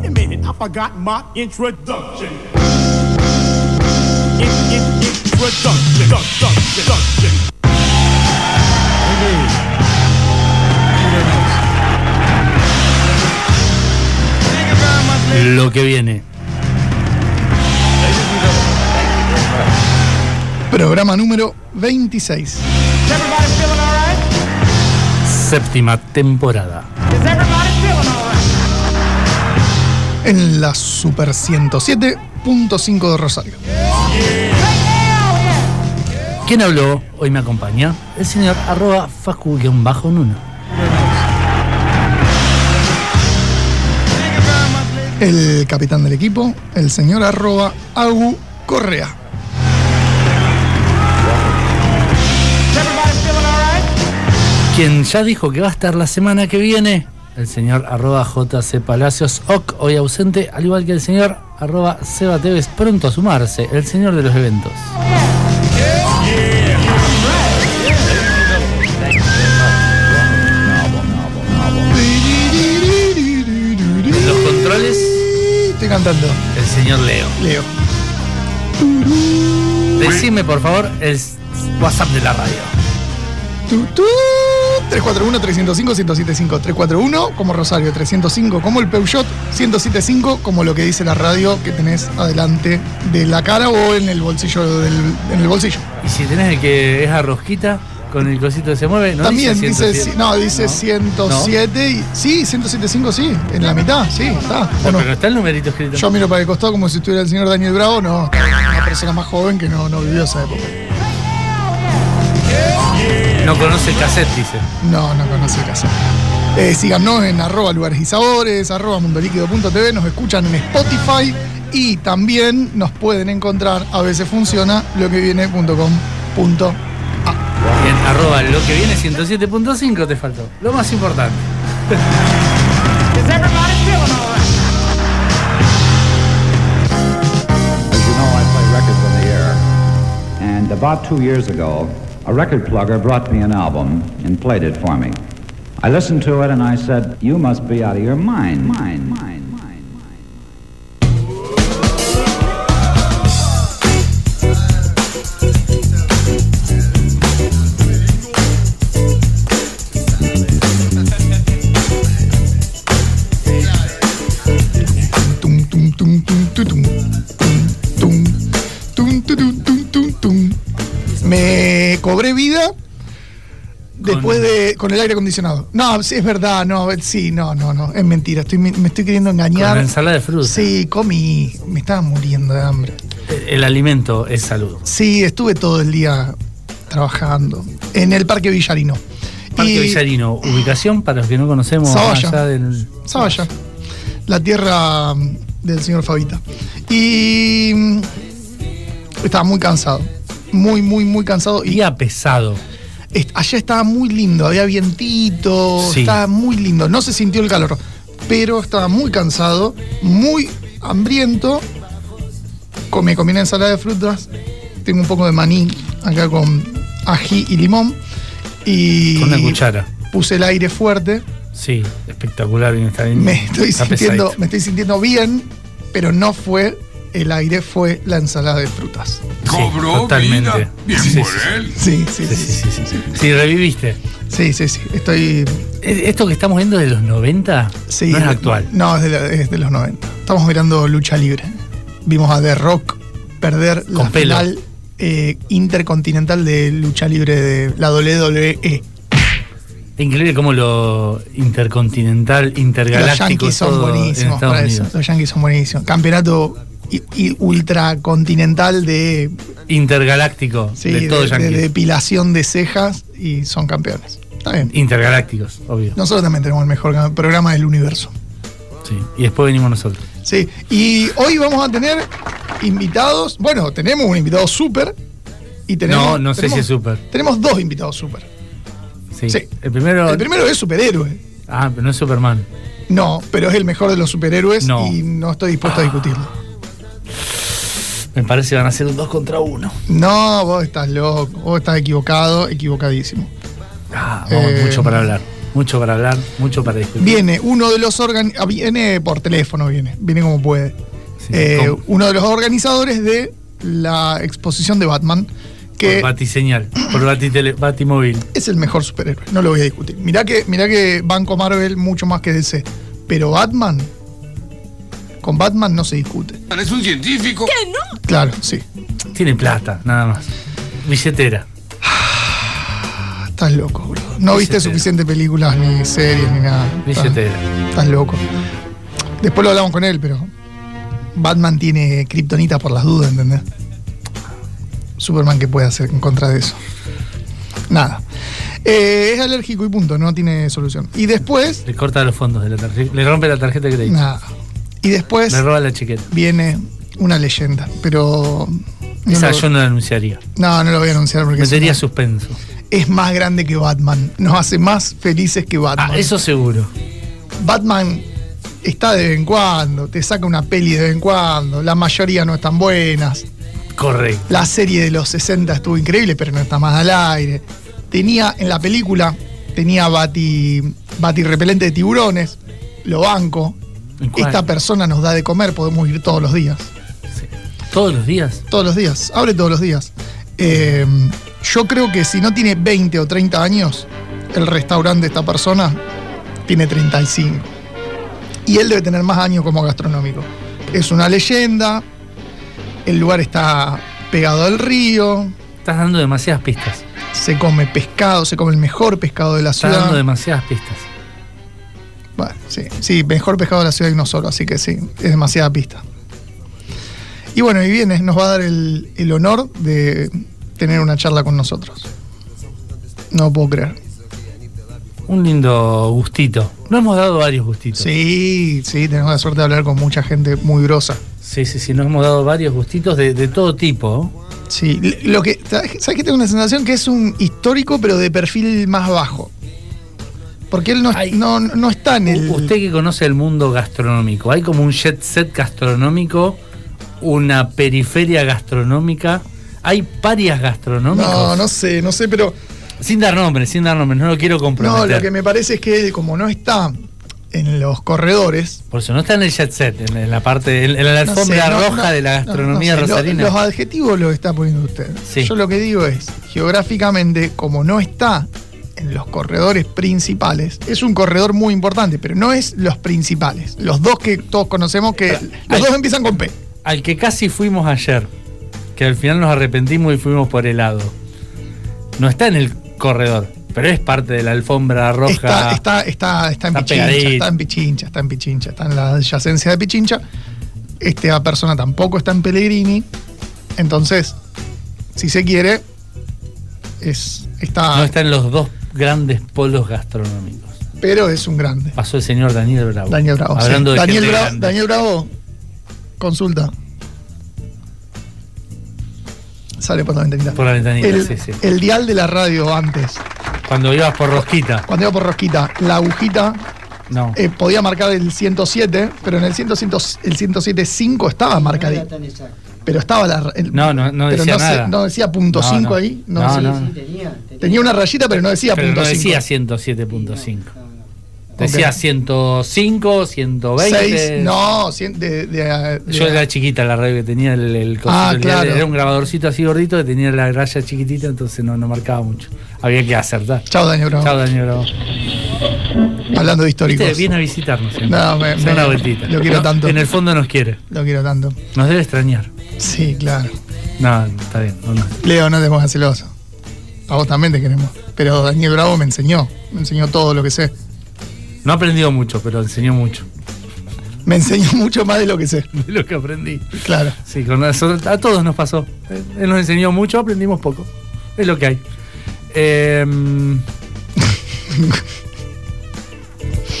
wait a minute, I forgot my introduction. In, in, introduction, introduction, introduction. Lo que viene. Programa número 26. Everybody feeling all right? Séptima temporada. En la Super 107.5 de Rosario. ¿Quién habló? Hoy me acompaña el señor arroba facu-nuno. El capitán del equipo, el señor arroba Agu Correa. Quien ya dijo que va a estar la semana que viene, el señor arroba JC Palacios Oc, hoy ausente, al igual que el señor arroba Seba Tevez, pronto a sumarse, el señor de los eventos. En los controles, Estoy cantando. el señor Leo. Leo. Decime por favor el WhatsApp de la radio. Tu, tu. 341-305-1075. 341 como Rosario, 305 como el Peugeot, 1075 como lo que dice la radio que tenés adelante de la cara o en el bolsillo del, en el bolsillo. Y si tenés el que es a rosquita con el cosito que se mueve, ¿no? También dice, 107? no, dice 107 y sí, 175 sí, en la mitad, sí, está. ¿o no? Pero está el numerito escrito. Yo miro para el costado como si estuviera el señor Daniel Bravo, no, una persona más joven que no, no vivió esa época. No conoce el cassette, dice. No, no conoce el caso. Eh, síganos en arroba lugares y sabores, arroba mundoliquido.tv, nos escuchan en Spotify y también nos pueden encontrar, a veces funciona, lo que viene.com.a. Y en arroba lo que viene 107.5 te faltó. Lo más importante. Is everybody feeling all right? As you know, I play records on the air. And about two years ago, a record plugger brought me an album and played it for me. I listened to it and I said, You must be out of your mind. Mind, mind. Me cobré vida después de con el aire acondicionado. No, sí, es verdad, no, sí, no, no, no, es mentira, estoy, me estoy queriendo Con engañar. la ensalada de fruta. Sí, comí, me estaba muriendo de hambre. El alimento es salud. Sí, estuve todo el día trabajando en el Parque Villarino. Parque Y- Villarino, ubicación para los que no conocemos Zavalla. allá del. Zavalla, la tierra mm, del señor Fabita. Y mm, estaba muy cansado, muy, muy, muy cansado. Y Día pesado. est- allá estaba muy lindo, había vientito, Sí. estaba muy lindo, no se sintió el calor, pero estaba muy cansado, muy hambriento. Me comí una ensalada de frutas, tengo un poco de maní acá con ají y limón. Y Con una cuchara. puse el aire fuerte. Sí, espectacular. bien, está bien- Me estoy, está sintiendo, pesadito. me estoy sintiendo bien, pero no fue el aire, fue la ensalada de frutas. Sí, Cobró totalmente. vida. Bien Sí, por sí, él. Sí, sí, Sí, sí. sí, sí, sí. Sí, reviviste. Sí, sí, sí. Estoy. Esto que estamos viendo de los 90 Sí, no es actual. No, es de, la- es de los 90. Estamos mirando lucha libre. Vimos a The Rock perder la pelo. final eh, intercontinental de lucha libre de la WWE. Increíble cómo lo intercontinental, Los intergaláctico Yankees son buenísimos para eso. Los Yankees son buenísimos. Campeonato y, y ultracontinental de, Intergaláctico sí, de de, todo de Yankees. depilación de cejas y son campeones. Está bien. Intergalácticos, obvio. Nosotros también tenemos el mejor programa del universo. Sí. Y después venimos nosotros. Sí, y hoy vamos a tener invitados. Bueno, tenemos un invitado súper. Y tenemos, No, no sé tenemos- si es súper. Tenemos dos invitados súper. Sí. Sí. El primero. El primero es superhéroe. Ah, pero no es Superman. No, pero es el mejor de los superhéroes No. y no estoy dispuesto a discutirlo. Me parece que van a ser un dos contra uno. No, vos estás loco, vos estás equivocado, equivocadísimo. Ah, vamos, Eh, mucho para hablar. Mucho para hablar, mucho para discutir. Viene uno de los organ ah, viene por teléfono, viene, viene como puede. Sí, Eh, uno de los organizadores de la exposición de Batman, que Por Batiseñal, por Batitele- Batimóvil. es el mejor superhéroe, no lo voy a discutir. Mirá que, mirá que Banco Marvel mucho más que DC, pero Batman, con Batman no se discute. ¿Es un científico? Claro, sí. Tiene plata, nada más. Billetera. Ah, Estás loco, bro. No viste suficientes películas, ni series, ni nada. Estás- Billetera. Estás loco. Después lo hablamos con él, pero Batman tiene kriptonita por las dudas, ¿entendés? Superman, ¿qué puede hacer en contra de eso? Nada. Eh, es alérgico y punto, no tiene solución. Y después, Le corta los fondos de la tarjeta. Le rompe la tarjeta de crédito. nada. Y después Le roba la chiqueta. viene una leyenda, pero. No Esa lo, yo no la anunciaría. no, no lo voy a anunciar porque Metería una- suspenso. es más grande que Batman. Nos hace más felices que Batman. Ah, eso seguro. Batman está de vez en cuando, te saca una peli de vez en cuando, la mayoría no están buenas. Correcto. La serie de los 60 estuvo increíble, pero no está más al aire. Tenía en la película, tenía bati, bati repelente de tiburones, lo banco. Esta persona nos da de comer, podemos ir todos los días. Sí. Todos los días. Todos los días, abre todos los días. Eh, yo creo que si no tiene 20 o 30 años, el restaurante de esta persona tiene 35. Y él debe tener más años como gastronómico. Es una leyenda, el lugar está pegado al río, Estás dando demasiadas pistas. se come pescado, se come el mejor pescado de la Estás dando ciudad. demasiadas pistas. Sí, sí, mejor pescado de la ciudad y no solo, así que sí, es demasiada pista. Y bueno, y viene, nos va a dar el, el honor de tener una charla con nosotros. No puedo creer. Un lindo gustito. No hemos dado varios gustitos. Sí, sí, tenemos la suerte de hablar con mucha gente muy grosa. Sí, sí, sí, nos hemos dado varios gustitos de, de todo tipo. Sí, lo que, ¿sabes que tengo una sensación que es un histórico, pero de perfil más bajo? Porque él no, Ay. no, no está en el. Usted que conoce el mundo gastronómico, hay como un jet set gastronómico, una periferia gastronómica, hay parias gastronómicos. No, no sé, no sé, pero. Sin dar nombres, sin dar nombres, no lo quiero No, comprometer. lo que me parece es que él, como no está en los corredores. Por eso no está en el jet set, en, en la parte, en, en la no alfombra sé, no- roja no- de la no- gastronomía no sé, lo- rosarina. los adjetivos los está poniendo usted. Sí. Yo lo que digo es, geográficamente, como no está en los corredores principales, es un corredor muy importante, pero no es los principales. Los dos que todos conocemos que. Los dos empiezan con P. Al que casi fuimos ayer, que al final nos arrepentimos y fuimos por helado. No está en el corredor, pero es parte de la alfombra roja. Está, está, está, está en Pichincha, pegadito. está en Pichincha, está en Pichincha, está en la adyacencia de Pichincha. Esta persona tampoco está en Pellegrini. Entonces, si se quiere, es, está, No está en los dos grandes polos gastronómicos. pero es un grande. Pasó el señor Daniel Bravo. Daniel Bravo. sí. Hablando de Daniel, Bravo grande. Daniel Bravo, consulta. Sale por la ventanita. Por la ventanita, el, sí, sí. el dial de la radio antes, Cuando ibas por Rosquita. cuando iba por Rosquita, la agujita No. eh, podía marcar el 107, pero en el 100, el 107.5 estaba marcadito. tan exacto. Pero estaba la. el- No, no, no pero decía no, se- nada. no decía punto No, 5 no. ahí. No, No, sí. no. Sí, tenía, Tenía una rayita, pero no decía Pero punto no 5. decía 107.5. Decía Ok. 105, 120. 6, no, cien- de, de- de- Yo era chiquita la radio que tenía el, el Ah, claro. Era un grabadorcito así gordito que tenía la raya chiquitita, entonces no, no marcaba mucho. Había que acertar. Chao, Daniel Bravo. Chao, Daniel Bravo. Hablando de históricos. Viste, viene a visitarnos siempre. No, me- me- una vueltita. lo quiero No, tanto. En el fondo nos quiere. Lo quiero tanto. Nos debe extrañar. Sí, claro. No, está bien. no, no. Leo, no te pongas celoso. A vos también te queremos. Pero Daniel Bravo me enseñó. Me enseñó todo lo que sé. No ha aprendido mucho, pero enseñó mucho Me enseñó mucho más de lo que sé. de lo que aprendí. Claro. Sí, con a todos nos pasó. Él nos enseñó mucho, aprendimos poco. Es lo que hay. Em,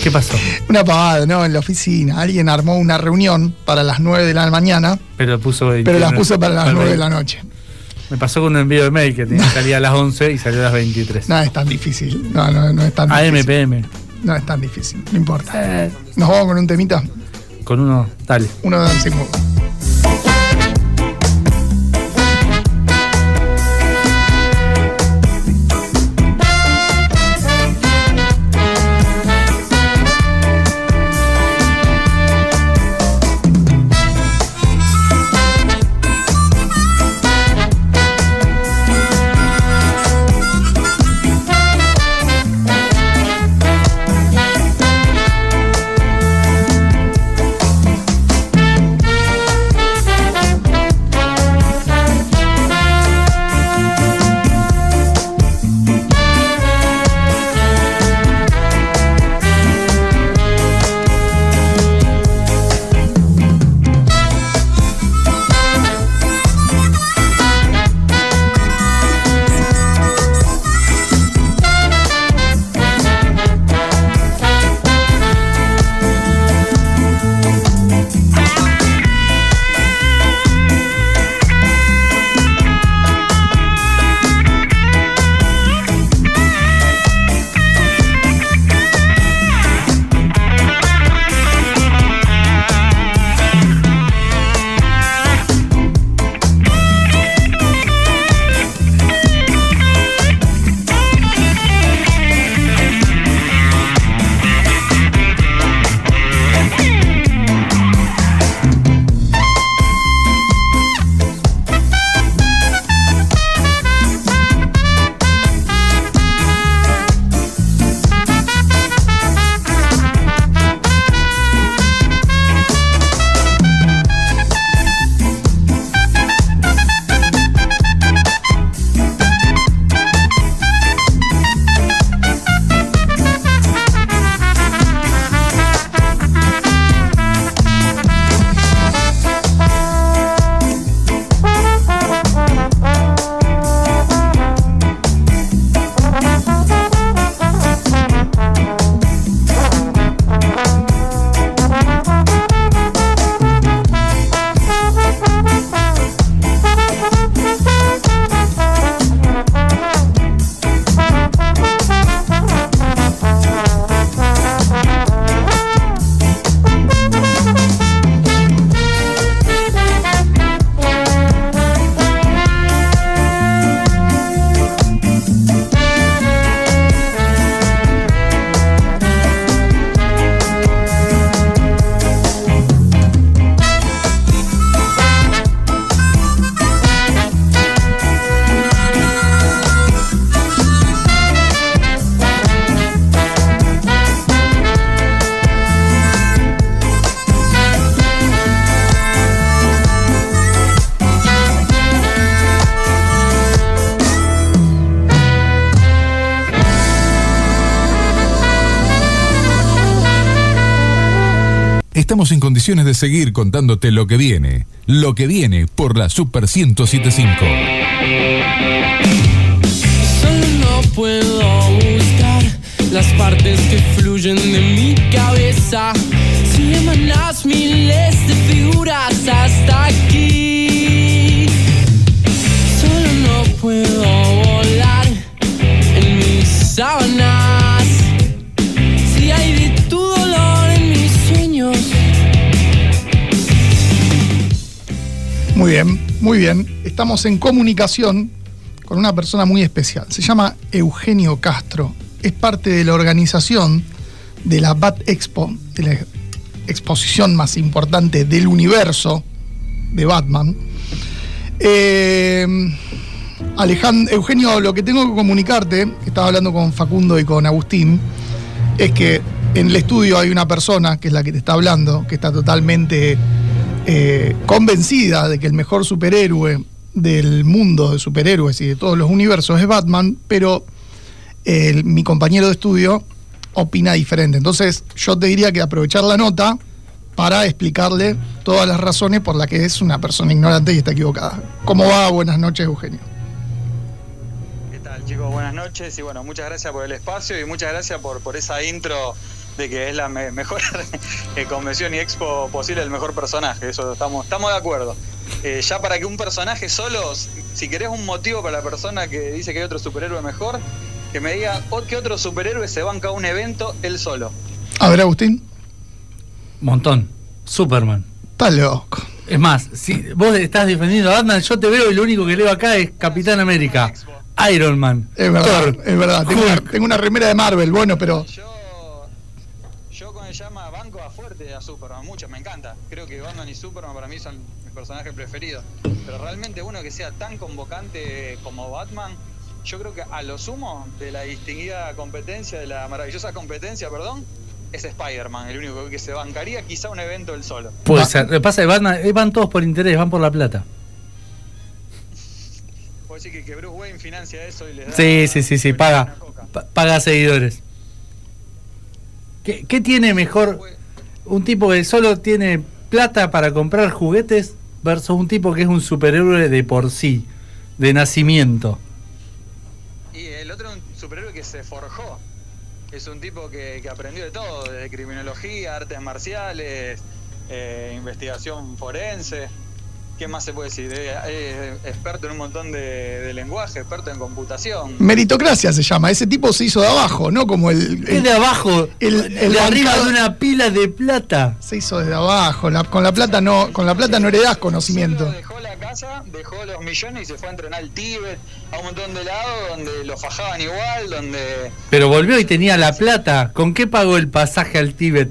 ¿Qué pasó? Una pavada, ¿no? En la oficina. Alguien armó una reunión para las 9 de la mañana, Pero puso pero las puso para las 9 de la noche. Me pasó con un envío de mail que tenía que salir a las 11 y salió a las 23. No es tan difícil. No, no, no es tan difícil. AMPM. No es tan difícil. No importa. Eh, Nos vamos con un temita. con uno, dale. Uno de Dancing Mood. Estamos en condiciones de seguir contándote lo que viene. Lo que viene por la Super 1075. Solo no puedo buscar las partes que fluyen de mi cabeza. Si emanas miles de figuras hasta aquí. Muy bien. Estamos en comunicación con una persona muy especial. Se llama Eugenio Castro. Es parte de la organización de la Bat Expo, de la exposición más importante del universo de Batman. Eh, Eugenio, lo que tengo que comunicarte, estaba hablando con Facundo y con Agustín, es que en el estudio hay una persona, que es la que te está hablando, que está totalmente eh, convencida de que el mejor superhéroe del mundo de superhéroes y de todos los universos es Batman, pero el- mi compañero de estudio opina diferente. Entonces yo te diría que aprovechar la nota para explicarle todas las razones por las que es una persona ignorante y está equivocada. ¿Cómo va? Buenas noches, Eugenio. ¿Qué tal chicos? Buenas noches y bueno, muchas gracias por el espacio y muchas gracias por, por esa intro de que es la me- mejor eh, convención y expo posible, el mejor personaje, eso estamos, estamos de acuerdo. Eh, ya para que un personaje solo, si querés un motivo para la persona que dice que hay otro superhéroe mejor, que me diga "Oh, qué otro superhéroe se banca a un evento él solo. A ver, Agustín. Montón. Superman. Está loco. Es más, si vos estás defendiendo a Batman, yo te veo y lo único que leo acá es Capitán América, Iron Man, Es verdad, Thor, es verdad. Tengo una, Hulk. tengo una remera de Marvel, bueno, pero Yo, llama banco a fuerte a Superman, mucho, me encanta. Creo que Batman y Superman para mí son mis personajes preferidos. Pero realmente uno que sea tan convocante como Batman, yo creo que a lo sumo de la distinguida competencia, de la maravillosa competencia, perdón, es Spider-Man, el único que se bancaría quizá un evento él solo. Puede ser. Lo que pasa es que Batman, eh, van todos por interés, van por la plata. Puedo decir que, Bruce Wayne financia eso y le da... Sí, sí, sí, sí, paga. paga seguidores. ¿Qué, tiene mejor un tipo que solo tiene plata para comprar juguetes versus un tipo que es un superhéroe de por sí, de nacimiento? Y el otro es un superhéroe que se forjó. Es un tipo que, que aprendió de todo, desde criminología, artes marciales, eh, investigación forense. ¿Qué más se puede decir? Eh, Es experto en un montón de, de lenguaje, experto en computación. meritocracia se llama. Ese tipo se hizo de abajo, ¿no? Como el. Es de abajo, el- el de arriba de una pila de plata. se hizo desde abajo. La- con la plata no, con la plata no heredás conocimiento. Solo dejó la casa, dejó los millones y se fue a entrenar al Tíbet, a un montón de lados donde lo fajaban igual, donde Pero volvió y tenía la plata. ¿Con qué pagó el pasaje al Tíbet?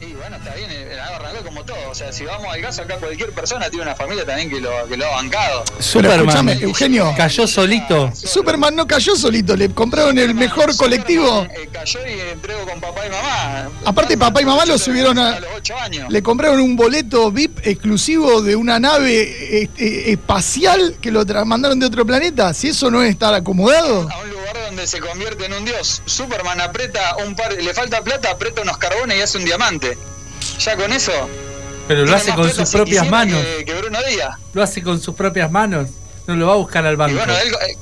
Y está bien, eh, arrancó como todo. O sea, si vamos al caso, acá cualquier persona tiene una familia también que lo, que lo ha bancado. Superman escúchame, Eugenio. cayó solito. Superman no cayó solito, le compraron el mejor colectivo. Eh, cayó y entregó con papá y mamá. Aparte, papá y mamá lo subieron a- A los 8 años. Le compraron un boleto VIP exclusivo de una nave eh, eh, espacial que lo mandaron de otro planeta. Si eso no es estar acomodado. A un lugar donde se convierte en un dios. Superman aprieta un par, le falta plata, aprieta unos carbones y hace un diamante. Ya con eso. Pero lo hace con sus propias manos. Que, que Bruno Díaz. Lo hace con sus propias manos. No lo va a buscar al Y banco. bueno, él, eh,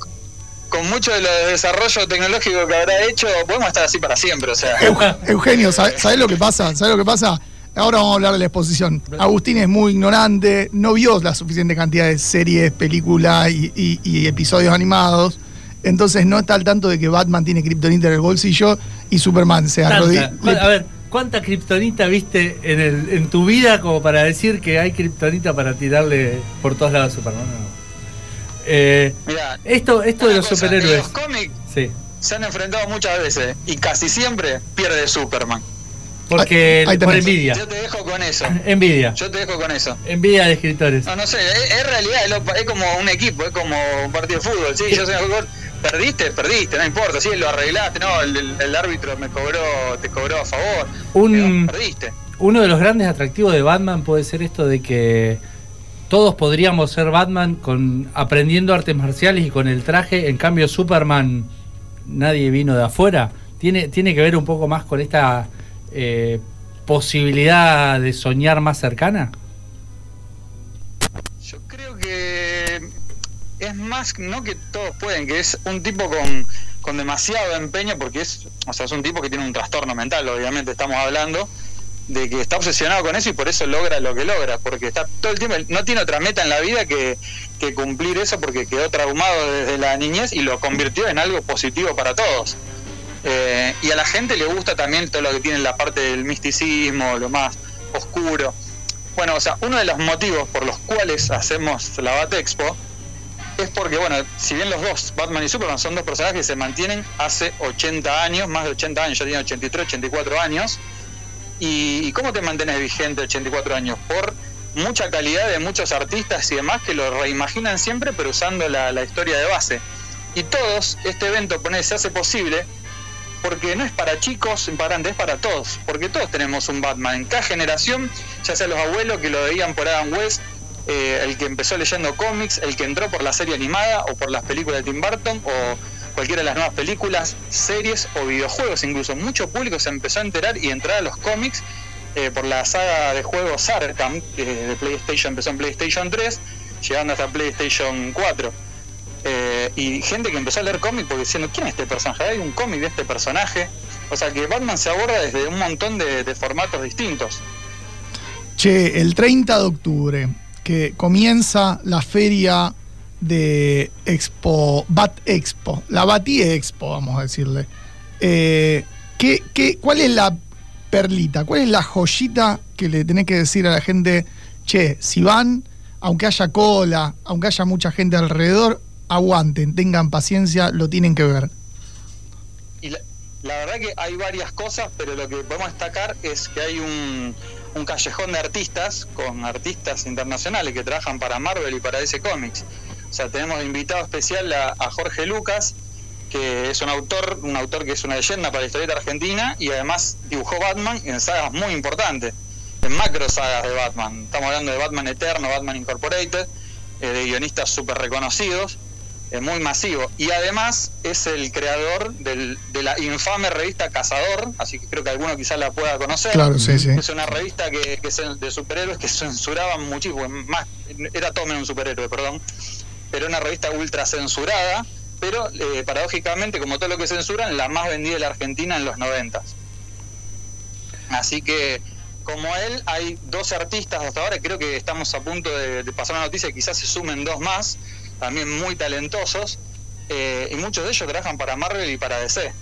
con mucho de lo de desarrollo tecnológico que habrá hecho, podemos estar así para siempre. O sea, Eu- Eugenio, ¿sabes lo que pasa? ¿Sabes lo que pasa? Ahora vamos a hablar de la exposición. Agustín es muy ignorante, no vio la suficiente cantidad de series, películas y, y- y episodios animados. Entonces no está al tanto de que Batman tiene Kryptonita en el bolsillo y Superman se arrodilla. ¿Cuál- A ver, ¿cuánta kriptonita viste en, el, en tu vida como para decir que hay kriptonita para tirarle por todos lados a Superman? No. Eh, mira, esto esto de los superhéroes. los cómics Sí. se han enfrentado muchas veces y casi siempre pierde Superman. Porque por envidia. Yo te dejo con eso. Envidia. Yo te dejo con eso. Envidia de escritores. No, no sé, es, es realidad, es, lo- es como un equipo, es como un partido de fútbol. Sí, yo soy jugador, perdiste, perdiste, no importa, sí, lo arreglaste, no, el, árbitro me cobró, te cobró a favor. Un- perdiste. Uno de los grandes atractivos de Batman puede ser esto de que todos podríamos ser Batman con aprendiendo artes marciales y con el traje. En cambio, Superman nadie vino de afuera. Tiene, tiene que ver un poco más con esta eh, posibilidad de soñar más cercana? Yo creo que es más, no que todos pueden, que es un tipo con, con demasiado empeño, porque es, o sea, es un tipo que tiene un trastorno mental, obviamente estamos hablando, de que está obsesionado con eso y por eso logra lo que logra, porque está todo el tiempo, no tiene otra meta en la vida que, que cumplir eso porque quedó traumado desde la niñez y lo convirtió en algo positivo para todos. Eh, y a la gente le gusta también todo lo que tiene la parte del misticismo, lo más oscuro. Bueno, o sea, uno de los motivos por los cuales hacemos la Bat Expo es porque, bueno, si bien los dos, Batman y Superman, son dos personajes que se mantienen hace 80 años, más de 80 años, ya tienen 83, 84 años. ¿Y, y cómo te mantienes vigente 84 años? Por mucha calidad de muchos artistas y demás que lo reimaginan siempre, pero usando la, historia de base. Y todos, este evento pone, se hace posible porque no es para chicos, para es para todos, porque todos tenemos un Batman. En cada generación, ya sea los abuelos que lo veían por Adam West, eh, el que empezó leyendo cómics, el que entró por la serie animada o por las películas de Tim Burton o cualquiera de las nuevas películas, series o videojuegos incluso. Mucho público se empezó a enterar y entrar a los cómics eh, por la saga de juegos Arkham, de PlayStation empezó en PlayStation 3, llegando hasta PlayStation 4. Eh, y gente que empezó a leer cómics porque diciendo, ¿quién es este personaje? Hay un cómic de este personaje. O sea que Batman se aborda desde un montón de formatos distintos. Che, el 30 de octubre, que comienza la feria de Expo, Bat Expo, la Bati Expo, vamos a decirle. Eh, ¿qué, qué, cuál es la perlita, cuál es la joyita que le tenés que decir a la gente, che, si van, aunque haya cola, aunque haya mucha gente alrededor, aguanten, tengan paciencia, lo tienen que ver? Y la, la verdad que hay varias cosas, pero lo que podemos destacar es que hay un, un callejón de artistas con artistas internacionales que trabajan para Marvel y para DC Comics. O sea, tenemos invitado especial a, a Jorge Lucas, que es un autor, un autor que es una leyenda para la historieta argentina y además dibujó Batman en sagas muy importantes, en macro sagas de Batman. Estamos hablando de Batman Eterno, Batman Incorporated, eh, de guionistas súper reconocidos, eh, muy masivo. Y además es el creador del- de la infame revista Cazador, así que creo que alguno quizás la pueda conocer. Claro, sí, sí. Es una revista que, que es de superhéroes que censuraban muchísimo, más, era todo menos un superhéroe, perdón, pero una revista ultra censurada, pero eh, paradójicamente, como todo lo que censuran, la más vendida de la Argentina en los noventas. Así que, como él, hay dos artistas hasta ahora, creo que estamos a punto de, de pasar una noticia, quizás se sumen dos más, también muy talentosos, eh, y muchos de ellos trabajan para Marvel y para DC.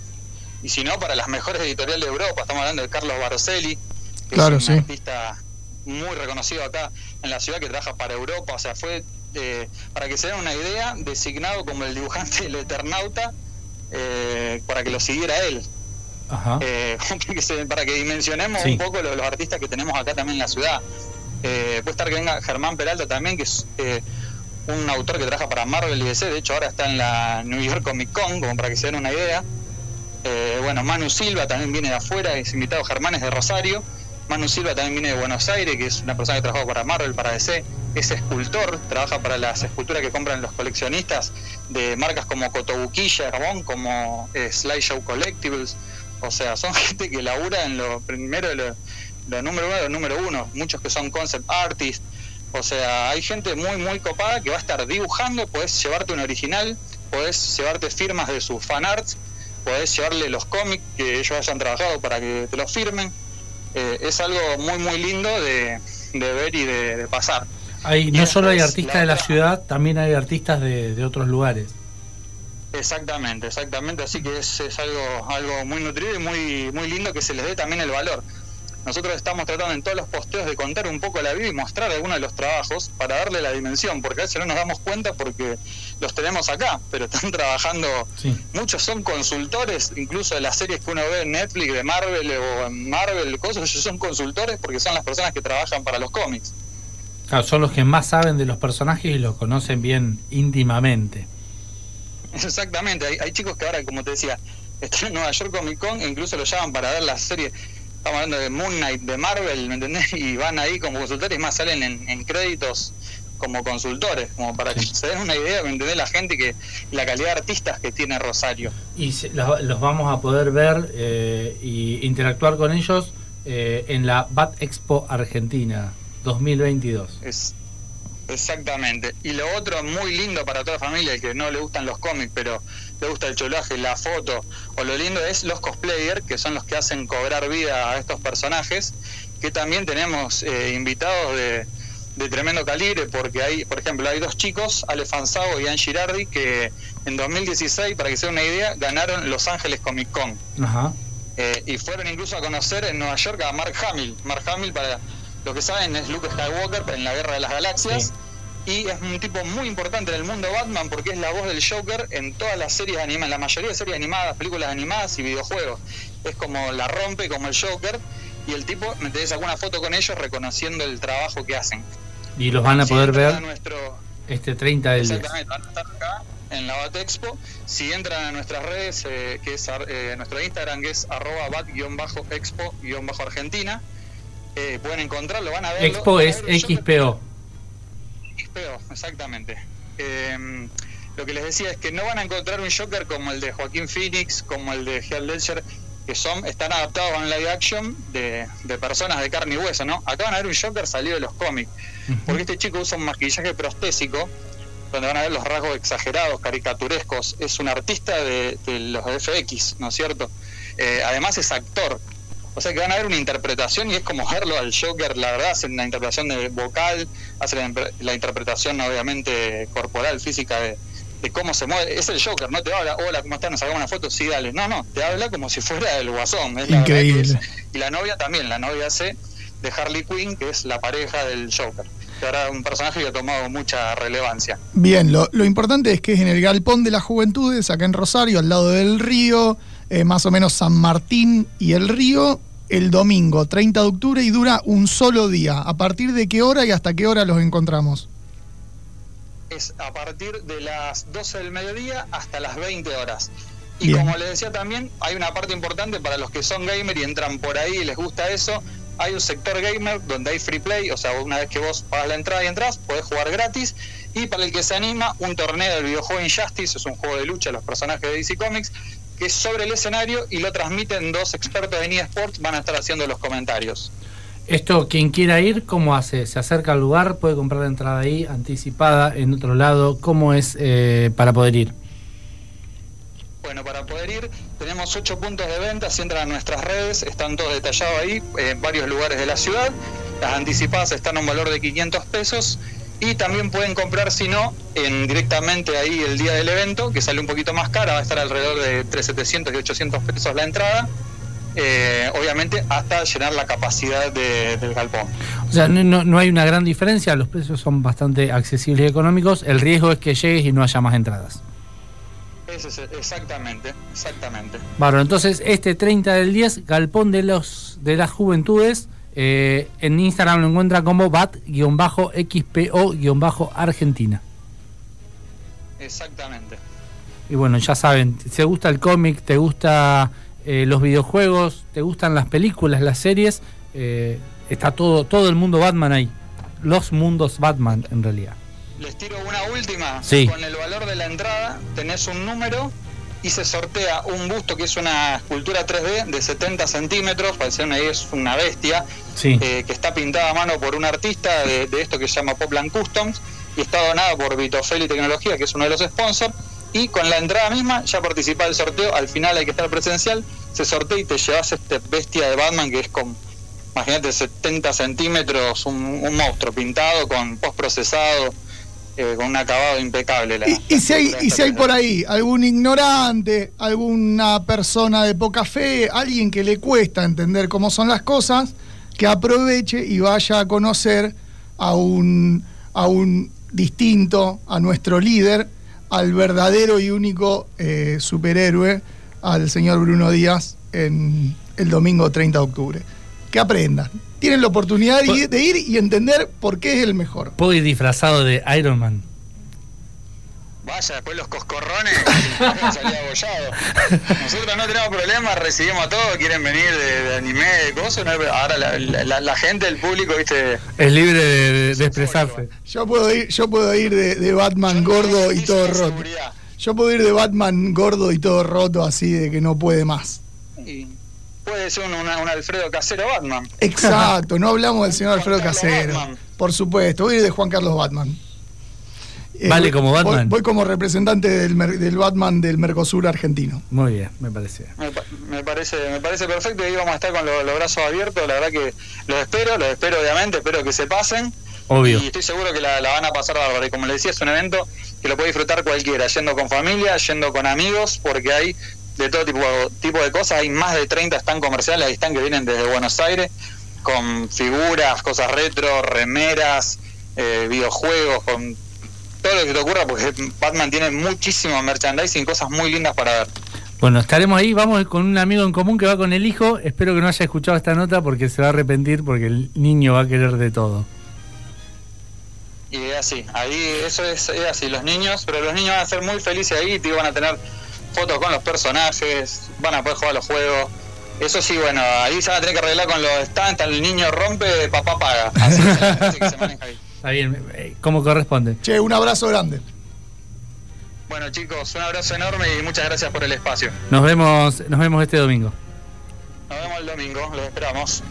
Y si no, para las mejores editoriales de Europa, estamos hablando de Carlos Barcelli, que Claro, es un sí. artista muy reconocido acá en la ciudad que trabaja para Europa, o sea, fue, eh, para que se den una idea, designado como el dibujante del Eternauta eh, para que lo siguiera él. Ajá. Eh, que se- para que dimensionemos Sí. un poco lo- los, artistas que tenemos acá también en la ciudad. Eh, puede estar que venga Germán Peralta también, que es eh, un autor que trabaja para Marvel y DC, de hecho ahora está en la New York Comic Con, como para que se den una idea. Eh, bueno, Manu Silva también viene de afuera, es invitado Germán es de Rosario. Manu Silva también viene de Buenos Aires, que es una persona que trabaja para Marvel, para DC. Es escultor, trabaja para las esculturas que compran los coleccionistas de marcas como Cotobuquilla, Ramón, como eh, Slideshow Collectibles. O sea, son gente que labura en lo primero lo, número uno lo número uno. Muchos que son concept artists. O sea, hay gente muy, muy copada que va a estar dibujando. Podés llevarte un original, podés llevarte firmas de sus fanarts, podés llevarle los cómics que ellos hayan trabajado para que te los firmen. Eh, es algo muy, muy lindo de, de ver y de, de pasar. Hay, y no solo hay artistas la de la otra- ciudad, también hay artistas de, de otros lugares. Exactamente, exactamente. Así que es, es algo, algo muy nutrido y muy, muy lindo que se les dé también el valor. Nosotros estamos tratando en todos los posteos de contar un poco la vida y mostrar algunos de los trabajos para darle la dimensión, porque a veces no nos damos cuenta porque los tenemos acá, pero están trabajando. Sí. Muchos son consultores, incluso de las series que uno ve en Netflix, de Marvel o en Marvel, cosas, ellos son consultores porque son las personas que trabajan para los cómics. Claro, son los que más saben de los personajes y los conocen bien íntimamente. Exactamente, hay, hay chicos que ahora, como te decía, están en Nueva York Comic Con e incluso lo llaman para ver la serie. Estamos hablando de Moon Knight, de Marvel, ¿me entendés? Y van ahí como consultores y más salen en, en créditos como consultores, como para que se den una idea, ¿me entendés? La gente que, la calidad de artistas que tiene Rosario. Y se- los, los vamos a poder ver eh, y interactuar con ellos eh, en la Bat Expo Argentina 2022. Es, exactamente. Y lo otro muy lindo para toda familia, que no le gustan los cómics, pero le gusta el cholaje, la foto, o lo lindo es los cosplayers, que son los que hacen cobrar vida a estos personajes, que también tenemos eh, invitados de, de tremendo calibre, porque hay, por ejemplo, hay dos chicos, Ale Fanzao y Ann Girardi, que en 2016, para que se den una idea, ganaron Los Ángeles Comic Con. Ajá. Eh, y fueron incluso a conocer en Nueva York a Mark Hamill. Mark Hamill, para lo que saben, es Luke Skywalker en la Guerra de las Galaxias. Y es un tipo muy importante en el mundo Batman porque es la voz del Joker en todas las series animadas, la mayoría de series animadas, películas animadas y videojuegos. Es como la rompe como el Joker. Y el tipo, me tenés alguna foto con ellos reconociendo el trabajo que hacen. Y los van a poder ver a nuestro, este 30 del 10. Exactamente, van a estar acá en la Bat Expo. Si entran a nuestras redes, eh, que es eh, nuestro Instagram, que es arroba bat-expo-argentina, eh, pueden encontrarlo, van a ver. Expo es XPO. Exactamente. Eh, lo que les decía es que no van a encontrar un Joker como el de Joaquín Phoenix, como el de Heath Ledger, que son están adaptados a un live action de, de personas de carne y hueso, ¿no? Acá van a ver un Joker salido de los cómics, porque este chico usa un maquillaje prostésico, donde van a ver los rasgos exagerados, caricaturescos. Es un artista de, de los FX, ¿no es cierto? Eh, además es actor. O sea que van a ver una interpretación y es como verlo al Joker, la verdad, hacen una interpretación de vocal, hacen la, la interpretación obviamente corporal, física de, de cómo se mueve. Es el Joker, no te habla, hola, ¿cómo están? ¿Nos sacamos una foto? Sí, dale. No, no, te habla como si fuera el guasón. es la Increíble. es- Y la novia también, la novia hace de Harley Quinn, que es la pareja del Joker. Que ahora un personaje que ha tomado mucha relevancia. Bien, lo, lo importante es que es en el Galpón de las Juventudes, acá en Rosario, al lado del río, eh, más o menos San Martín y el río, el domingo 30 de octubre y dura un solo día. ¿A partir de qué hora y hasta qué hora los encontramos? es a partir de las 12 del mediodía hasta las 20 horas. Y Bien. como les decía también, hay una parte importante para los que son gamer y entran por ahí y les gusta eso. Hay un sector gamer donde hay free play, o sea, una vez que vos pagas la entrada y entras, podés jugar gratis. Y para el que se anima, un torneo del videojuego Injustice, es un juego de lucha, los personajes de DC Comics, que es sobre el escenario y lo transmiten dos expertos en eSports, van a estar haciendo los comentarios. Esto, quien quiera ir, ¿cómo hace? ¿Se acerca al lugar? ¿Puede comprar la entrada ahí, anticipada, en otro lado? ¿Cómo es eh, para poder ir? Bueno, para poder ir, tenemos ocho puntos de venta. Si entran a nuestras redes, están todos detallados ahí, en varios lugares de la ciudad. Las anticipadas están a un valor de 500 pesos. Y también pueden comprar, si no, en, directamente ahí el día del evento, que sale un poquito más cara, va a estar alrededor de entre 700 y 800 pesos la entrada. Eh, obviamente, hasta llenar la capacidad de- del galpón. O sea, no, no- hay una gran diferencia, los precios son bastante accesibles y económicos. El riesgo es que llegues y no haya más entradas. Es exactamente, exactamente. Bueno, entonces este 30 del 10, Galpón de los de las Juventudes, eh, en Instagram lo encuentra como bat-xpo-argentina. Exactamente. Y bueno, ya saben, si te gusta el cómic, te gusta eh, los videojuegos, te gustan las películas, las series, eh, está todo, todo el mundo Batman ahí. Los mundos Batman, en realidad. Les tiro una última. Sí. Con el valor de la entrada tenés un número y se sortea un busto que es una escultura 3D de 70 centímetros, para ser una es una bestia, Sí. eh, que está pintada a mano por un artista de, de esto que se llama Popland Customs y está donada por Vitofeli Tecnología, que es uno de los sponsors. Y con la entrada misma ya participa del sorteo, al final hay que estar presencial, se sortea y te llevas este bestia de Batman que es con, imagínate, 70 centímetros, un, un monstruo pintado con postprocesado, eh, con un acabado impecable. La, Y, y si hay, y si hay por ahí algún ignorante, alguna persona de poca fe, alguien que le cuesta entender cómo son las cosas, que aproveche y vaya a conocer a un, a un distinto, a nuestro líder, al verdadero y único eh, superhéroe, al señor Bruno Díaz, en el domingo 30 de octubre. Que aprendan. Tienen la oportunidad de ir- de ir y entender por qué es el mejor. Puedo ir disfrazado de Iron Man. Vaya, después los coscorrones salía abollado. Nosotros no tenemos problemas, recibimos a todos, quieren venir de, de anime, de cosas. no ahora la, la- la gente, el público, viste, Es libre de, de- de expresarse. Yo puedo ir, yo puedo ir de, de Batman gordo y todo roto. seguridad. Yo puedo ir de Batman gordo y todo roto así de que no puede más. Y, puede ser un, una- un Alfredo Casero Batman. Exacto, no hablamos del señor Alfredo Casero. Batman. Por supuesto, voy a ir de Juan Carlos Batman. Eh, Vale voy- como Batman. Voy, voy como representante del, del Batman del Mercosur argentino. Muy bien, me parece. Me, pa- me parece me parece perfecto y ahí vamos a estar con lo- los brazos abiertos. La verdad que los espero, los espero obviamente, espero que se pasen. Obvio. Y estoy seguro que la, la van a pasar bárbaro. Y como les decía, es un evento que lo puede disfrutar cualquiera, yendo con familia, yendo con amigos, porque hay de todo tipo, tipo de cosas. Hay más de 30 están comerciales, ahí están que vienen desde Buenos Aires, con figuras, cosas retro, remeras, eh, videojuegos, con todo lo que te ocurra, porque Batman tiene muchísimo merchandising, cosas muy lindas para ver. Bueno, estaremos ahí, vamos con un amigo en común que va con el hijo. Espero que no haya escuchado esta nota porque se va a arrepentir porque el niño va a querer de todo. Y es así, ahí eso es, es así, los niños, pero los niños van a ser muy felices ahí, te van a tener fotos con los personajes, van a poder jugar los juegos. Eso sí, bueno, ahí se van a tener que arreglar con los stands, el niño rompe, papá paga. Así, así que se maneja ahí. Está bien, eh, como corresponde. Che, un abrazo grande. Bueno chicos, un abrazo enorme y muchas gracias por el espacio. Nos vemos, nos vemos este domingo. Nos vemos el domingo, los esperamos.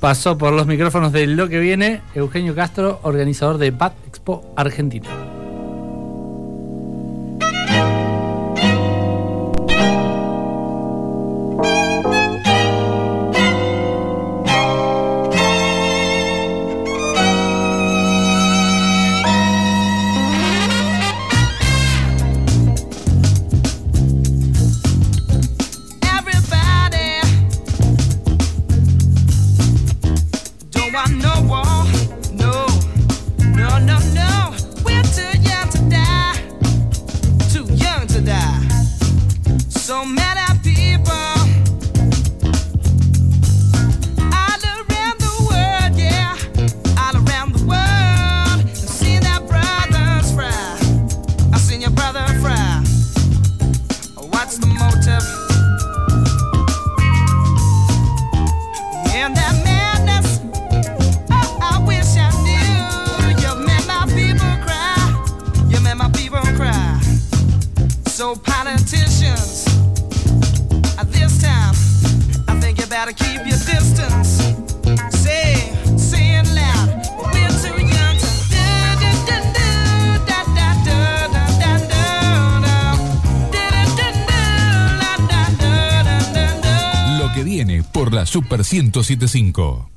Pasó por los micrófonos de lo que viene Eugenio Castro, organizador de Bat Expo Argentina. 1075.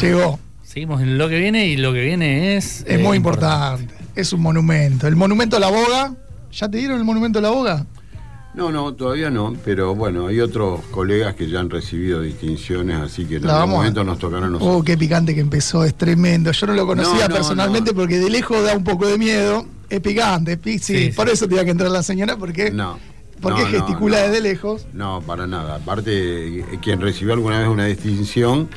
Llegó. Seguimos en lo que viene y lo que viene es. Es muy eh, importante. Es un monumento. El monumento a la boga. ¿Ya te dieron el monumento a la boga? No, no, todavía no, pero bueno, hay otro colegas que ya han recibido distinciones, así que en algún momento nos tocará a nosotros. Oh, qué picante que empezó, es tremendo. Yo no lo conocía No, no, personalmente no. porque de lejos da un poco de miedo. Es picante, es sí, Sí, por sí. eso tenía que entrar la señora porque, No. porque gesticula no. desde lejos. No, para nada. Aparte, quien recibió alguna vez una distinción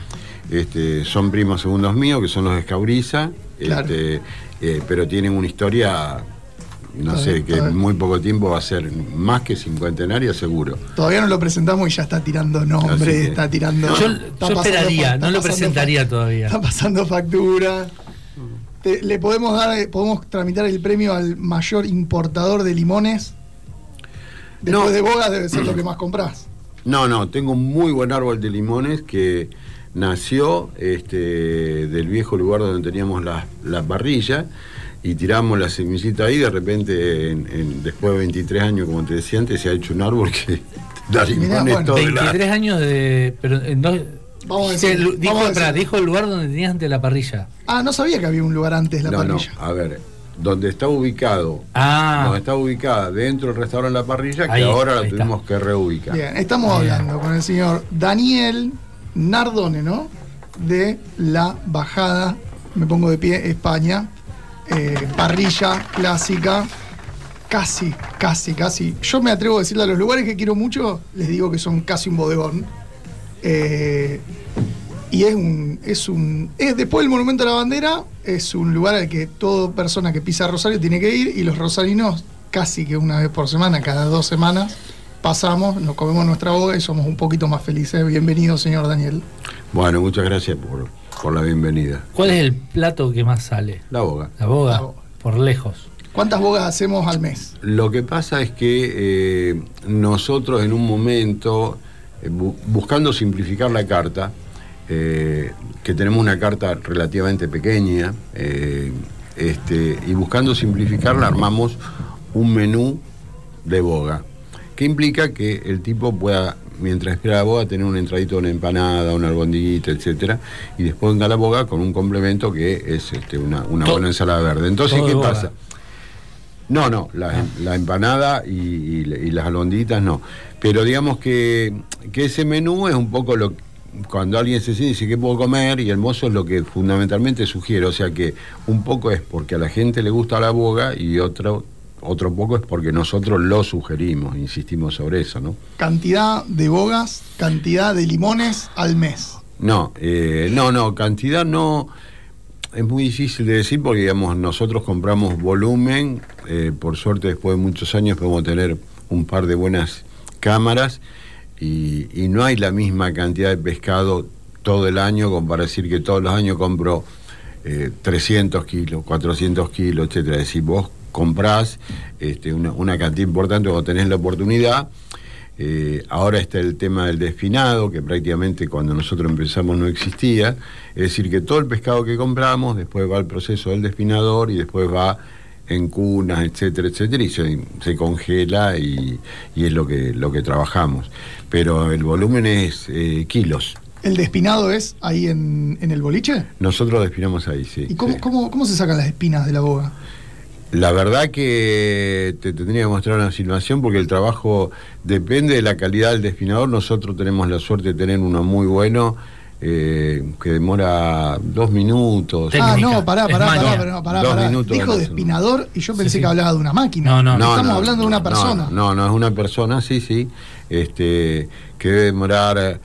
este, son primos segundos míos, que son los de Escauriza, Claro. este, eh, pero tienen una historia, no sé, que en muy poco tiempo va a ser más que cincuentenaria, seguro. Todavía no lo presentamos y ya está tirando nombre, que- está tirando. Yo, está yo pasando esperaría, no lo presentaría todavía. Está pasando factura. Te- le podemos dar, eh, podemos tramitar el premio al mayor importador de limones. Después No. de bogas debe ser lo que más compras. No, no, tengo un muy buen árbol de limones que nació este, del viejo lugar donde teníamos la, la parrilla y tiramos la semillita ahí, de repente, en- en- después de 23 años, como te decía antes, se ha hecho un árbol que da limones bueno. todo el 23 año. años de. Pero dos. Vamos a decir- dijo, vamos a pará, decir- dijo el lugar donde tenías ante la parrilla. Ah, no sabía que había un lugar antes la No, no, parrilla. a ver, donde está ubicado, Ah, donde está ubicada dentro del restaurante La Parrilla, que Ahí, ahora la está. tuvimos que reubicar. Bien, estamos Bien. hablando con el señor Daniel Nardone, ¿no? De la bajada, me pongo de pie, España. Eh, parrilla clásica. Casi, casi, casi. Yo me atrevo a decirle a los lugares que quiero mucho, les digo que son casi un bodegón. Eh, y es un, es un. Es después del Monumento a la Bandera, es un lugar al que toda persona que pisa Rosario tiene que ir, y los rosarinos casi que una vez por semana, cada dos semanas, pasamos, nos comemos nuestra boga y somos un poquito más felices. Bienvenido, señor Daniel. Bueno, muchas gracias por, por la bienvenida. ¿Cuál es el plato que más sale? La boga. La boga, La boga. por lejos. ¿Cuántas bogas hacemos al mes? Lo que pasa es que eh, nosotros en un momento, eh, bu- buscando simplificar la carta, eh, que tenemos una carta relativamente pequeña, eh, este, y buscando simplificarla armamos un menú de boga, que implica que el tipo pueda, mientras espera la boga, tener un entradito, una empanada, una albondiguita, etcétera, y después venga la boga con un complemento que es este, una, buena ensalada verde. Entonces, ¿qué boga. pasa? No, no, la, la empanada y, y- y las alonditas no. Pero digamos que, que ese menú es un poco lo cuando alguien se siente y dice qué puedo comer y el mozo es lo que fundamentalmente sugiere, o sea que un poco es porque a la gente le gusta la boga y otro otro poco es porque nosotros lo sugerimos, insistimos sobre eso, ¿no? Cantidad de bogas, cantidad de limones al mes. No, eh, no, no, cantidad no. Es muy difícil de decir porque, digamos, nosotros compramos volumen. eh, por suerte, después de muchos años, podemos tener un par de buenas cámaras y, y no hay la misma cantidad de pescado todo el año, como para decir que todos los años compro eh, 300 kilos, 400 kilos, etcétera. Es decir, vos comprás este, una, una cantidad importante cuando tenés la oportunidad. Eh, ahora está el tema del desfinado, que prácticamente cuando nosotros empezamos no existía. Es decir, que todo el pescado que compramos después va al proceso del desfinador y después va en cunas, etcétera, etcétera, y se, se congela y, y es lo que, lo que trabajamos. Pero el volumen es eh, kilos. ¿El despinado es ahí en, en el boliche? Nosotros desfinamos ahí, sí. ¿Y cómo, sí. cómo, cómo se sacan las espinas de la boga? La verdad que te tendría que mostrar una situación porque el trabajo depende de la calidad del desfinador. Nosotros tenemos la suerte de tener uno muy bueno eh, que demora dos minutos. Técnica. Ah, no, pará, pará, pará, pará, pará, Dos pará. minutos Dijo despinador y yo pensé sí. que hablaba de una máquina. No, no, no. Estamos hablando de una persona. No, no, es una persona, sí, sí. Este, que debe demorar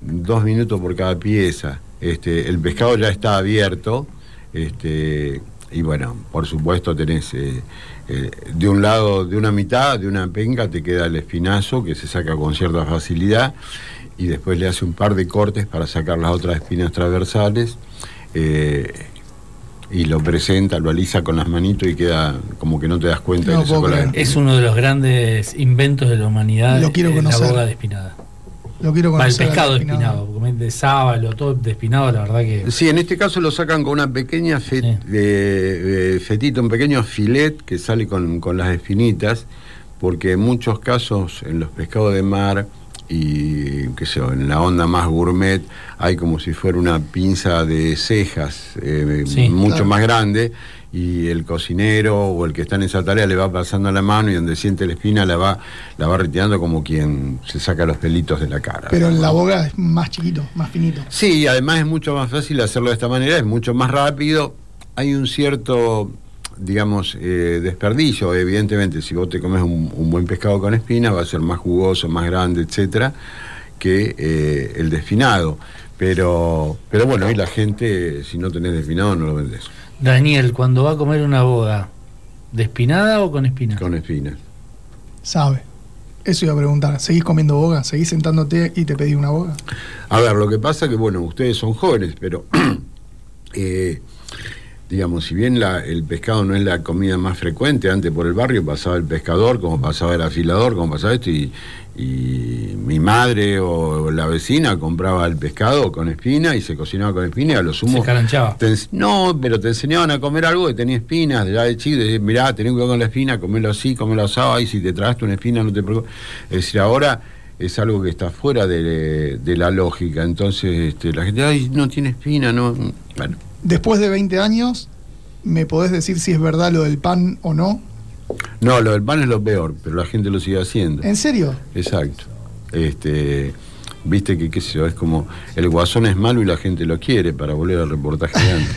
dos minutos por cada pieza. Este, el pescado ya está abierto. Este, y bueno, por supuesto tenés eh, eh, de un lado, de una mitad, de una penca, te queda el espinazo que se saca con cierta facilidad y después le hace un par de cortes para sacar las otras espinas transversales. eh, y lo presenta, lo alisa con las manitos y queda como que no te das cuenta No que le sacó la-. Es uno de los grandes inventos de la humanidad. Lo quiero conocer. La boga despinada. Lo quiero el conocer. al pescado despinado. de sábalo, todo despinado, la verdad que. Sí, en este caso lo sacan con una pequeña fe- Sí. de- de fetito, un pequeño filet que sale con, con las espinitas, porque en muchos casos en los pescados de mar y qué sé yo, en la onda más gourmet hay como si fuera una pinza de cejas eh, Sí, mucho claro. más grande y el cocinero o el que está en esa tarea le va pasando la mano y donde siente la espina la va la va retirando como quien se saca los pelitos de la cara. Pero en la boga es más chiquito, más finito. Sí, y además es mucho más fácil hacerlo de esta manera, es mucho más rápido. Hay un cierto, digamos, eh, desperdicio. Evidentemente, si vos te comes un, un buen pescado con espinas, va a ser más jugoso, más grande, etcétera, que eh, el desfinado. Pero, pero bueno, hoy la gente, si no tenés desfinado, no lo vendes Daniel, cuando va a comer una boga, ¿despinada o con espinas? con espinas. Sabe. Eso iba a preguntar. ¿Seguís comiendo boga? ¿Seguís sentándote y te pedís una boga? A ver, lo que pasa que, bueno, ustedes son jóvenes, pero, eh, digamos, si bien la- el pescado no es la comida más frecuente, antes por el barrio pasaba el pescador, como pasaba el afilador, como pasaba esto, y, y mi madre o la vecina compraba el pescado con espina y se cocinaba con espina y a lo sumo... Se no, pero te enseñaban a comer algo que tenía espinas, ya de chico, de, mirá, tenés cuidado con la espina, comelo así, comelo asado, y si te tragaste una espina no te preocupes. Es decir, ahora es algo que está fuera de, de la lógica, entonces este, la gente, ay, no tiene espina, no... Bueno, Después de 20 años, ¿me podés decir si es verdad lo del pan o no? No, lo del pan es lo peor, pero la gente lo sigue haciendo. ¿En serio? Exacto. Este, viste que qué sé yo, es como el guasón es malo y la gente lo quiere para volver al reportaje de antes.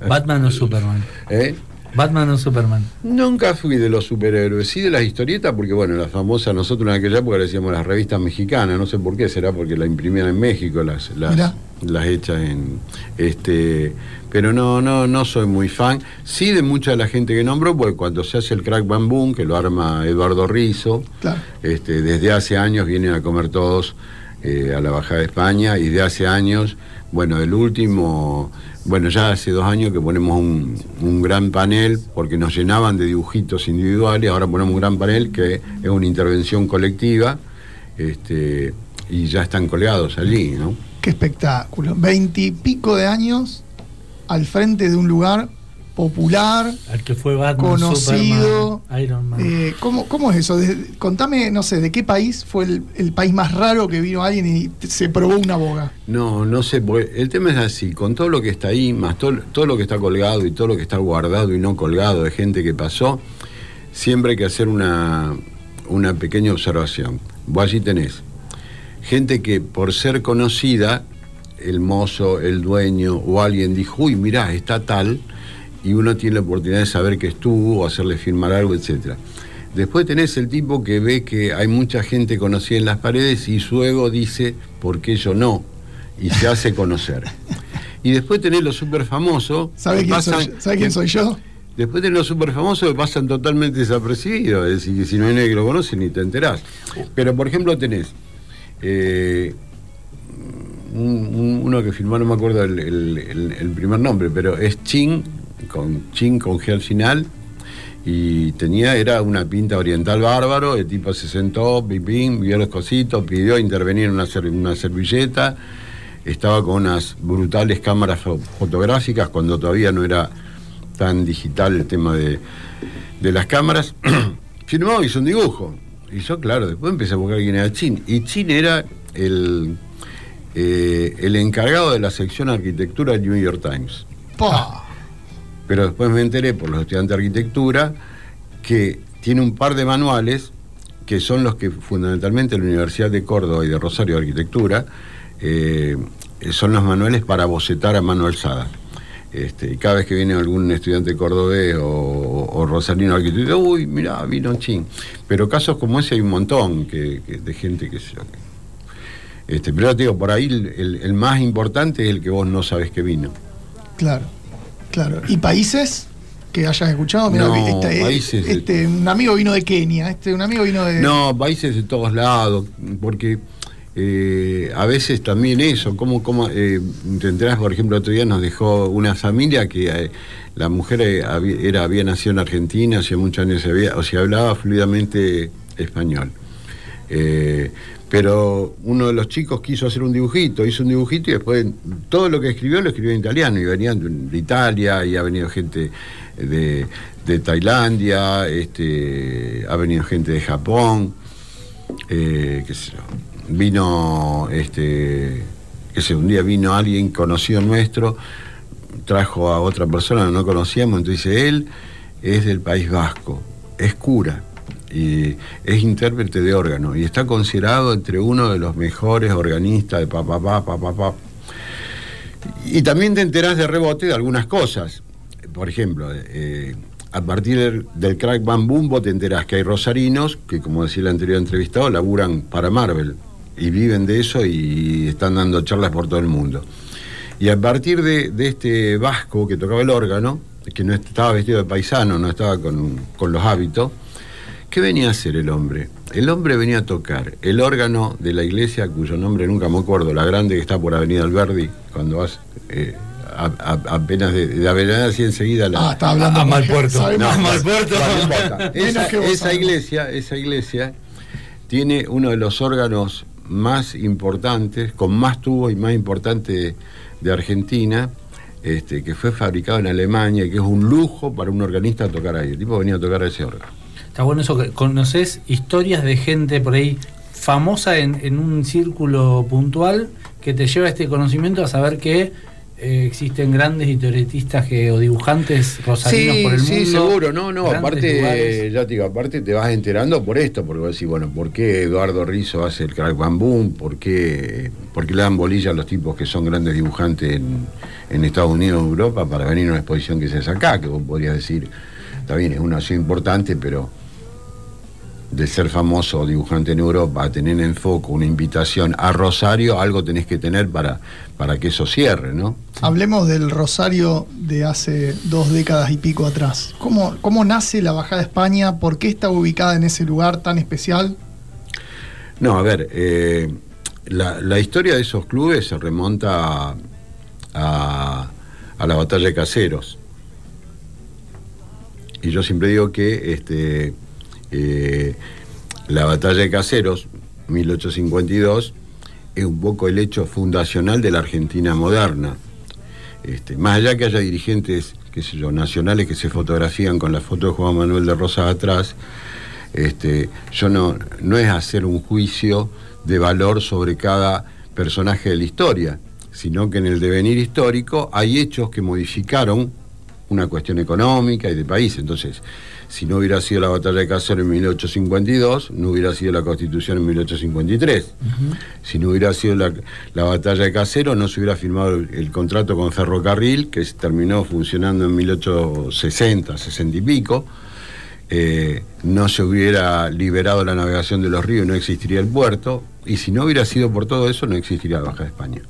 ¿Batman o Superman? ¿Eh? ¿Batman o Superman? Nunca fui de los superhéroes, sí de las historietas, porque bueno, las famosas, nosotros en aquella época le decíamos las revistas mexicanas, no sé por qué, será porque la imprimían en México, las, las. Las hechas en este pero no no no soy muy fan sí de mucha de la gente que nombró porque cuando se hace el crack bamboo que lo arma Eduardo Rizo Claro. este, desde hace años vienen a comer todos eh, a la Bajada de España y de hace años, bueno, el último, bueno, ya hace dos años que ponemos un, un gran panel porque nos llenaban de dibujitos individuales, ahora ponemos un gran panel que es una intervención colectiva este, y ya están colgados allí, ¿no? Qué espectáculo. Veintipico de años al frente de un lugar popular, Al que fue Batman, conocido. Superman, Iron Man. Eh, ¿cómo, cómo es eso? De- contame, no sé, ¿de qué país fue el, el país más raro que vino alguien y se probó una boga? No, no sé, porque el tema es así, con todo lo que está ahí, más todo, todo lo que está colgado y todo lo que está guardado y no colgado de gente que pasó, siempre hay que hacer una, una pequeña observación. Vos allí tenés gente que por ser conocida, el mozo, el dueño o alguien dijo, uy, mirá, está tal, y uno tiene la oportunidad de saber que estuvo, o hacerle firmar algo, etcétera. Después tenés el tipo que ve que hay mucha gente conocida en las paredes y su ego dice, ¿por qué yo no? Y se hace conocer. Y después tenés los super famosos. ¿Sabe quién, soy, yo? ¿Sabe quién soy yo? Después tenés los super famosos que pasan totalmente desapercibidos, es decir, que si no hay nadie que lo conoce ni te enterás. Pero por ejemplo tenés eh, un- un- uno que firmó, no me acuerdo el, primer nombre, pero es Chin, con Chin con G al final, y tenía, era una pinta oriental bárbaro, el tipo se sentó, pipín, vio los cositos, pidió intervenir en una, una servilleta, estaba con unas brutales cámaras fo- fotográficas cuando todavía no era tan digital el tema de, de las cámaras, firmó, hizo un dibujo. Y yo, claro, después empecé a buscar quién era Chin. Y Chin era el, eh, el encargado de la sección arquitectura del New York Times. Pa. Pero después me enteré por los estudiantes de arquitectura que tiene un par de manuales que son los que fundamentalmente la Universidad de Córdoba y de Rosario de Arquitectura eh, son los manuales para bocetar a mano alzada. Este, y cada vez que viene algún estudiante cordobés o, o rosarino de arquitectura, uy, mirá, vino Chin. Pero casos como ese hay un montón que, que- de gente que se... Este, pero te digo, por ahí el, el- el más importante es el que vos no sabes que vino. Claro, claro. ¿Y países que hayas escuchado? Mirá, No, este, países- este, un amigo vino de Kenia, este, un amigo vino de... No, países de todos lados, porque eh, a veces también eso, como, como eh, te enterás, por ejemplo, otro día nos dejó una familia que eh, la mujer eh, era, había nacido en Argentina, hacía muchos años, se había, o sea, hablaba fluidamente español. Pero uno de los chicos quiso hacer un dibujito, hizo un dibujito y después todo lo que escribió lo escribió en italiano y venían de Italia y ha venido gente de, de Tailandia, este, ha venido gente de Japón, qué sé yo. Vino, este, qué sé, un día vino alguien conocido nuestro, trajo a otra persona que no conocíamos, entonces él es del País Vasco, es cura y es intérprete de órgano y está considerado entre uno de los mejores organistas de papá, papá, papá, papá. Y también te enterás de rebote de algunas cosas. Por ejemplo, eh, a partir del, del crack bam boom vos te enterás que hay rosarinos que, como decía el anterior entrevistado, laburan para Marvel y viven de eso y están dando charlas por todo el mundo. Y a partir de, de este vasco que tocaba el órgano, que no estaba vestido de paisano, no estaba con, con los hábitos, ¿qué venía a hacer el hombre? El hombre venía a tocar el órgano de la iglesia, cuyo nombre nunca me acuerdo, la grande que está por Avenida Alberdi, cuando vas eh, a- a- apenas de, de Avenida así enseguida la... Ah, está hablando A Malpuerto. sabemos- No, Malpuerto. no, importa. Menos Esa, esa iglesia, esa iglesia tiene uno de los órganos más importantes, con más tubos y más importantes de Argentina, este, que fue fabricado en Alemania y que es un lujo para un organista tocar ahí. El tipo venía a tocar ese órgano. Está bueno eso que conoces historias de gente por ahí famosa en, en un círculo puntual que te lleva este conocimiento a saber que eh, existen grandes historietistas que, o dibujantes rosarinos Sí, por el sí, mundo. seguro, no, no, aparte, ya te digo, aparte te vas enterando por esto, porque vos decís, bueno, ¿por qué Eduardo Rizzo hace el crack bambú? ¿Por qué, por qué le dan bolilla a los tipos que son grandes dibujantes en, en Estados Unidos o Europa para venir a una exposición que se hace acá? Que vos podrías decir, está bien, es una ciudad importante, pero de ser famoso dibujante en Europa a tener en foco una invitación a Rosario, algo tenés que tener para, para que eso cierre, ¿no? Hablemos del Rosario de hace dos décadas y pico atrás. ¿Cómo, cómo nace la Bajada de España? ¿Por qué está ubicada en ese lugar tan especial? No, a ver, eh, la, la historia de esos clubes se remonta a, a- a la batalla de Caseros. Y yo siempre digo que este, eh, la batalla de Caseros, 1852, es un poco el hecho fundacional de la Argentina moderna. Este, más allá que haya dirigentes, qué sé yo, nacionales que se fotografían con la foto de Juan Manuel de Rosas atrás, este, yo no, no es hacer un juicio de valor sobre cada personaje de la historia, sino que en el devenir histórico hay hechos que modificaron una cuestión económica y de país. Entonces, si no hubiera sido la batalla de Caseros en 1852, no hubiera sido la constitución en 1853. Si no hubiera sido la, la batalla de Casero, no se hubiera firmado el, el contrato con Ferrocarril, que terminó funcionando en 1860, 60 y pico. Eh, no se hubiera liberado la navegación de los ríos, no existiría el puerto. Y si no hubiera sido por todo eso, no existiría la Baja de España.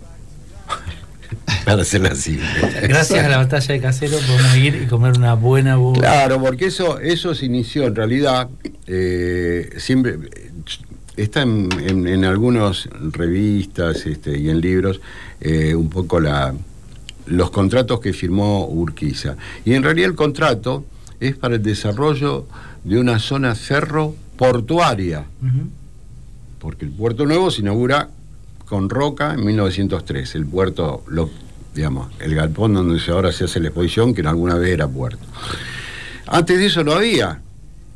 Para así. Gracias a la batalla de Casero podemos ir y comer una buena boda. Claro, porque eso, eso se inició en realidad, eh, siempre está en, en, en algunas revistas este, y en libros eh, un poco la, los contratos que firmó Urquiza. Y en realidad el contrato es para el desarrollo de una zona ferroportuaria, Ujú. porque el puerto nuevo se inaugura con Roca en 1903, el puerto, lo, digamos, el galpón donde ahora se hace la exposición, que en alguna vez era puerto. Antes de eso no había.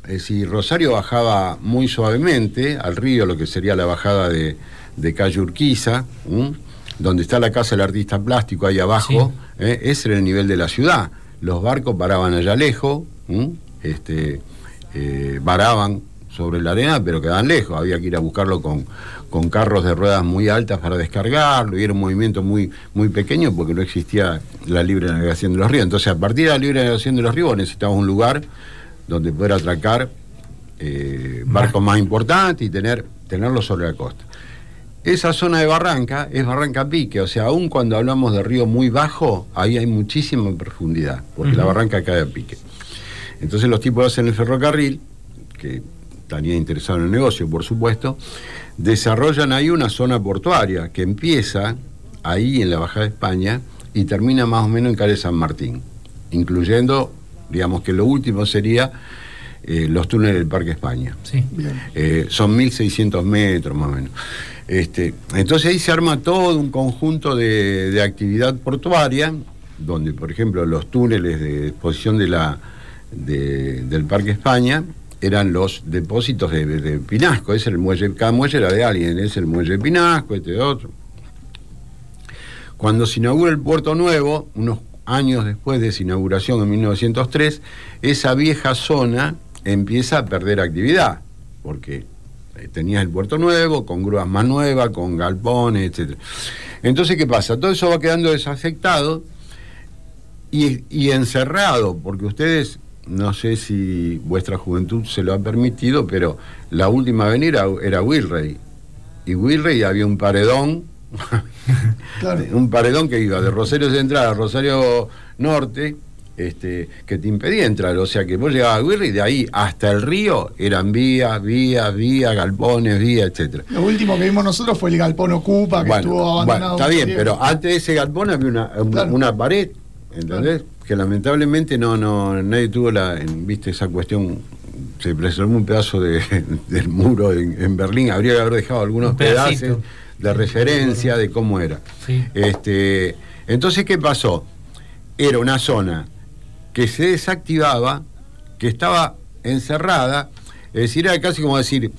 Es decir, Rosario bajaba muy suavemente al río, lo que sería la bajada de, de calle Urquiza, ¿m? donde está la casa del artista plástico ahí abajo, ¿eh? ese era el nivel de la ciudad. Los barcos paraban allá lejos, ¿m? este, eh, varaban sobre la arena, pero quedaban lejos, había que ir a buscarlo con, con carros de ruedas muy altas para descargarlo, y era un movimiento muy, muy pequeño porque no existía la libre navegación de los ríos. Entonces, a partir de la libre navegación de los ríos necesitábamos un lugar donde poder atracar eh, barcos más importantes y tener, tenerlos sobre la costa. Esa zona de barranca es barranca pique, o sea, aun cuando hablamos de río muy bajo, ahí hay muchísima profundidad, porque la barranca cae a pique. Entonces los tipos hacen el ferrocarril, que estarían interesados en el negocio, por supuesto, desarrollan ahí una zona portuaria que empieza ahí en la Baja de España y termina más o menos en Calle San Martín, incluyendo, digamos que lo último sería eh, los túneles del Parque España. Sí. Eh, son 1.600 metros más o menos. Este, entonces ahí se arma todo un conjunto de, de actividad portuaria, donde por ejemplo los túneles de exposición de la, de- del Parque España eran los depósitos de, Pinasco, era el muelle, cada muelle era de alguien, es el muelle de Pinasco, este otro. Cuando se inaugura el puerto nuevo, unos años después de su inauguración en 1903, esa vieja zona empieza a perder actividad, porque eh, tenías el puerto nuevo, con grúas más nuevas, con galpones, etc. Entonces, ¿qué pasa? Todo eso va quedando desafectado y encerrado, porque ustedes, no sé si vuestra juventud se lo ha permitido, pero la última avenida era Wilrey. Y Wilrey había un paredón Claro. un paredón que iba de Rosario Central a Rosario Norte, este, que te impedía entrar. O sea que vos llegabas a Guirri y de ahí hasta el río eran vías, vías, vías, galpones, vías, etcétera. Lo último que vimos nosotros fue el galpón Ocupa, que Bueno, estuvo bueno, abandonado. está bien, tiempo. pero antes de ese galpón había una, una, Claro. una pared, ¿entendés? Que lamentablemente no, no, nadie tuvo la, en- viste, esa cuestión. Se preservó un pedazo de- del muro en, en Berlín, habría que haber dejado algunos pedazos de referencia de cómo era. Sí. Este, entonces, ¿qué pasó? Era una zona que se desactivaba, que estaba encerrada, es decir, era casi como decir,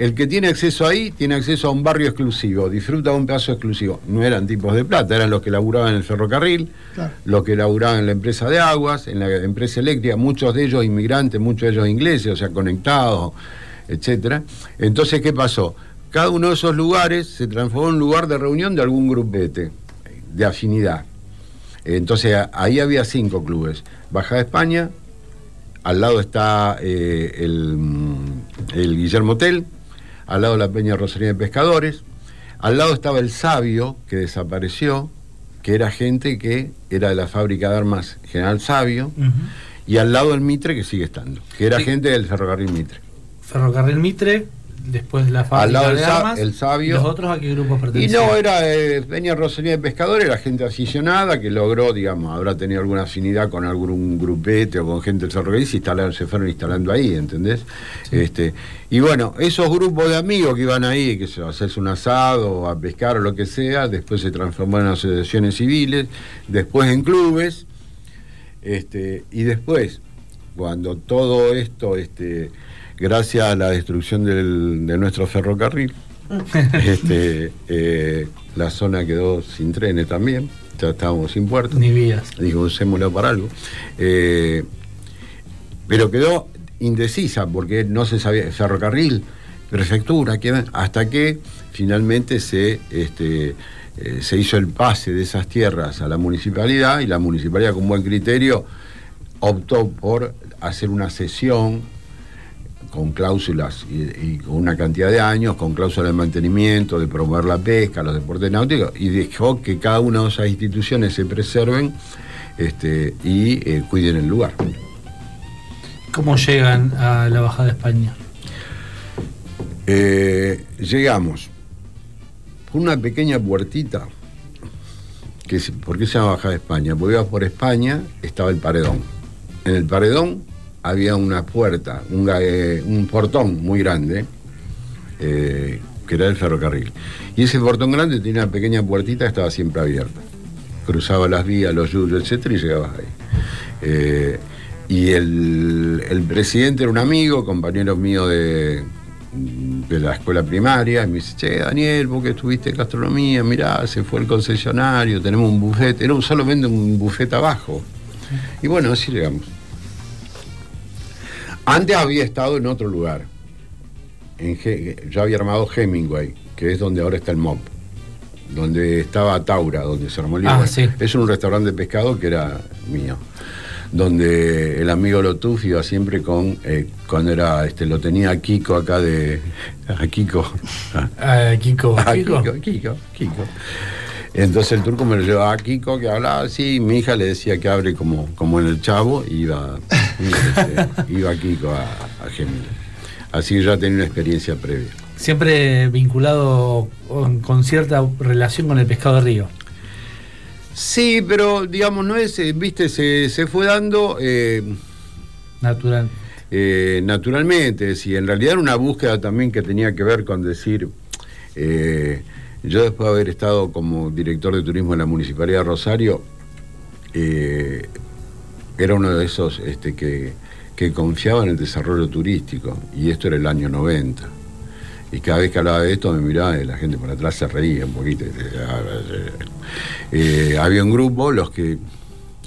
el que tiene acceso ahí tiene acceso a un barrio exclusivo, disfruta de un pedazo exclusivo. No eran tipos de plata, eran los que laburaban en el ferrocarril, Claro. los que laburaban en la empresa de aguas, en la empresa eléctrica, muchos de ellos inmigrantes, muchos de ellos ingleses, o sea, conectados, etcétera. Entonces, ¿qué pasó? Cada uno de esos lugares se transformó en un lugar de reunión de algún grupete, de afinidad. Entonces, ahí había cinco clubes. Baja de España, al lado está eh, el, el Guillermo Hotel, al lado la Peña Rosalía de Pescadores, al lado estaba el Sabio, que desapareció, que era gente que era de la fábrica de armas General Sabio, y al lado el Mitre, que sigue estando, que era Sí. gente del ferrocarril Mitre. Ferrocarril Mitre, después la Al fábrica lado el, de armas. el Sabio. ¿Los otros a qué grupos Y pertenecían? no, era eh, Peña Rosalía de Pescadores, era gente aficionada que logró, digamos, habrá tenido alguna afinidad con algún grupete o con gente del se, instalaron, se fueron instalando ahí, ¿entendés? Este, y bueno, esos grupos de amigos que iban ahí, que se hacerse un asado, a pescar o lo que sea, después se transformaron en asociaciones civiles, después en clubes, este, y después, cuando todo esto, este, gracias a la destrucción del- de nuestro ferrocarril, este, eh, la zona quedó sin trenes también, ya estábamos sin puerto. Ni vías. Digo, usémoslo para algo. Eh, pero quedó indecisa porque no se sabía, ferrocarril, prefectura, hasta que finalmente se, este, eh, se hizo el pase de esas tierras a la municipalidad y la municipalidad con buen criterio optó por hacer una sesión con cláusulas y, y con una cantidad de años, con cláusulas de mantenimiento, de promover la pesca, los deportes náuticos, y dejó que cada una de esas instituciones se preserven este, y eh, cuiden el lugar. ¿Cómo llegan a la Bajada de España? Eh, llegamos por una pequeña puertita, que ¿por qué se llama Baja de España? Porque iba por España, estaba el paredón. En el paredón había una puerta, un, eh, un portón muy grande, eh, que era el ferrocarril. Y ese portón grande tenía una pequeña puertita que estaba siempre abierta. Cruzaba las vías, los yuyos, etcétera, y llegabas ahí. Eh, y el, el presidente era un amigo, compañero mío de, de la escuela primaria, y me dice, che, Daniel, vos que estuviste en gastronomía, mirá, se fue el concesionario, tenemos un buffet, era un, solamente un buffet abajo. Y bueno, así llegamos. Antes había estado en otro lugar. En yo había armado Hemingway, que es donde ahora está el MOP. Donde estaba Taura, donde se armó el Ah, sí. Es un restaurante de pescado que era mío. Donde el amigo Lotuf iba siempre con, eh, cuando era, este, lo tenía a Kiko acá de. A Kiko. Ah, Kiko. A Kiko. Kiko, Kiko, Kiko. Entonces el turco me lo llevaba a Kiko, que hablaba así, y mi hija le decía que abre como, como en el chavo, y iba, iba Kiko a, a Gemini. Así que ya tenía una experiencia previa. Siempre vinculado con, con cierta relación con el pescado de río. Sí, pero digamos, no es, eh, viste, se, se fue dando eh, Natural. eh, naturalmente, sí, en realidad era una búsqueda también que tenía que ver con decir, eh, yo después de haber estado como director de turismo en la Municipalidad de Rosario, eh, era uno de esos este, que, que confiaba en el desarrollo turístico, y esto era el año 90. Y cada vez que hablaba de esto me miraba y la gente por atrás se reía un poquito. Eh, había un grupo, los que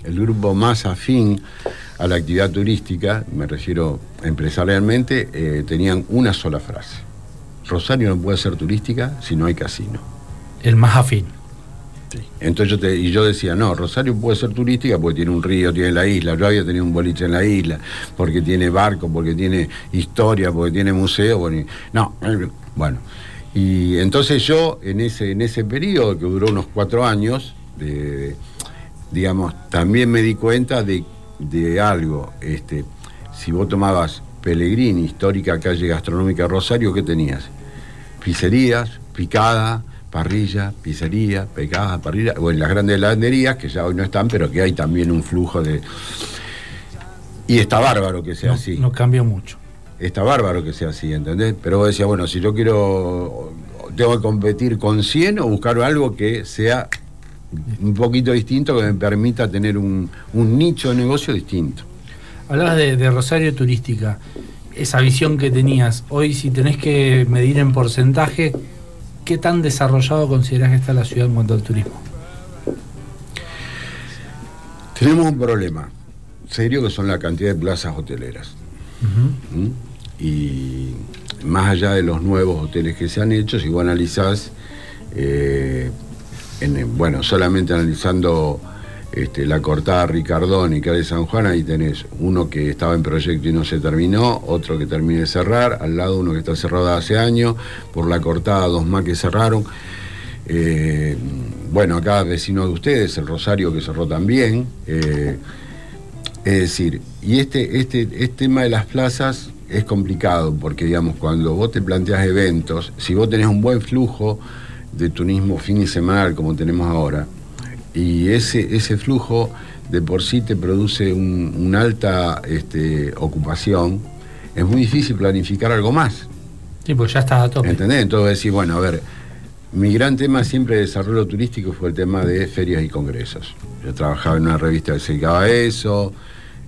el grupo más afín a la actividad turística, me refiero empresarialmente, eh, tenían una sola frase. Rosario no puede ser turística si no hay casino. El más afín. Entonces yo te- y yo decía, no, Rosario puede ser turística porque tiene un río, tiene la isla, yo había tenido un boliche en la isla, porque tiene barco, porque tiene historia, porque tiene museo, y- no, eh, bueno. Y entonces yo en ese, en ese periodo que duró unos cuatro años, de- digamos, también me di cuenta de, de algo. Este, si vos tomabas Pellegrini, histórica calle gastronómica Rosario, ¿qué tenías? Pizzerías, picada, parrilla, pizzería, picada, parrilla, o en las grandes heladerías, que ya hoy no están, pero que hay también un flujo de... Y está bárbaro que sea No, así. no cambió mucho. Está bárbaro que sea así, ¿entendés? Pero vos decías, bueno, si yo quiero, tengo que competir con 100 o buscar algo que sea un poquito distinto, que me permita tener un, un nicho de negocio distinto. Hablabas de, de Rosario Turística. Esa visión que tenías. Hoy, si tenés que medir en porcentaje, ¿qué tan desarrollado considerás que está la ciudad en cuanto al turismo? Tenemos un problema serio que son la cantidad de plazas hoteleras. ¿Mm? Y más allá de los nuevos hoteles que se han hecho, si vos analizás, eh, en- bueno, solamente analizando este, la cortada Ricardón y Calle San Juan, ahí tenés uno que estaba en proyecto y no se terminó, otro que termine de cerrar, al lado uno que está cerrado hace años, por la cortada dos más que cerraron. Eh, bueno, acá vecino de ustedes, el Rosario que cerró también. eh, es decir, y este, este, este tema de las plazas es complicado porque, digamos, cuando vos te planteas eventos, si vos tenés un buen flujo de turismo fin y semanal como tenemos ahora, y ese, ese flujo de por sí te produce un- una alta este, ocupación, es muy difícil planificar algo más. Sí, pues ya está a tope. ¿Entendés? Entonces decir, bueno, a ver, mi gran tema siempre de desarrollo turístico fue el tema de ferias y congresos. Yo trabajaba en una revista que se dedicaba a eso,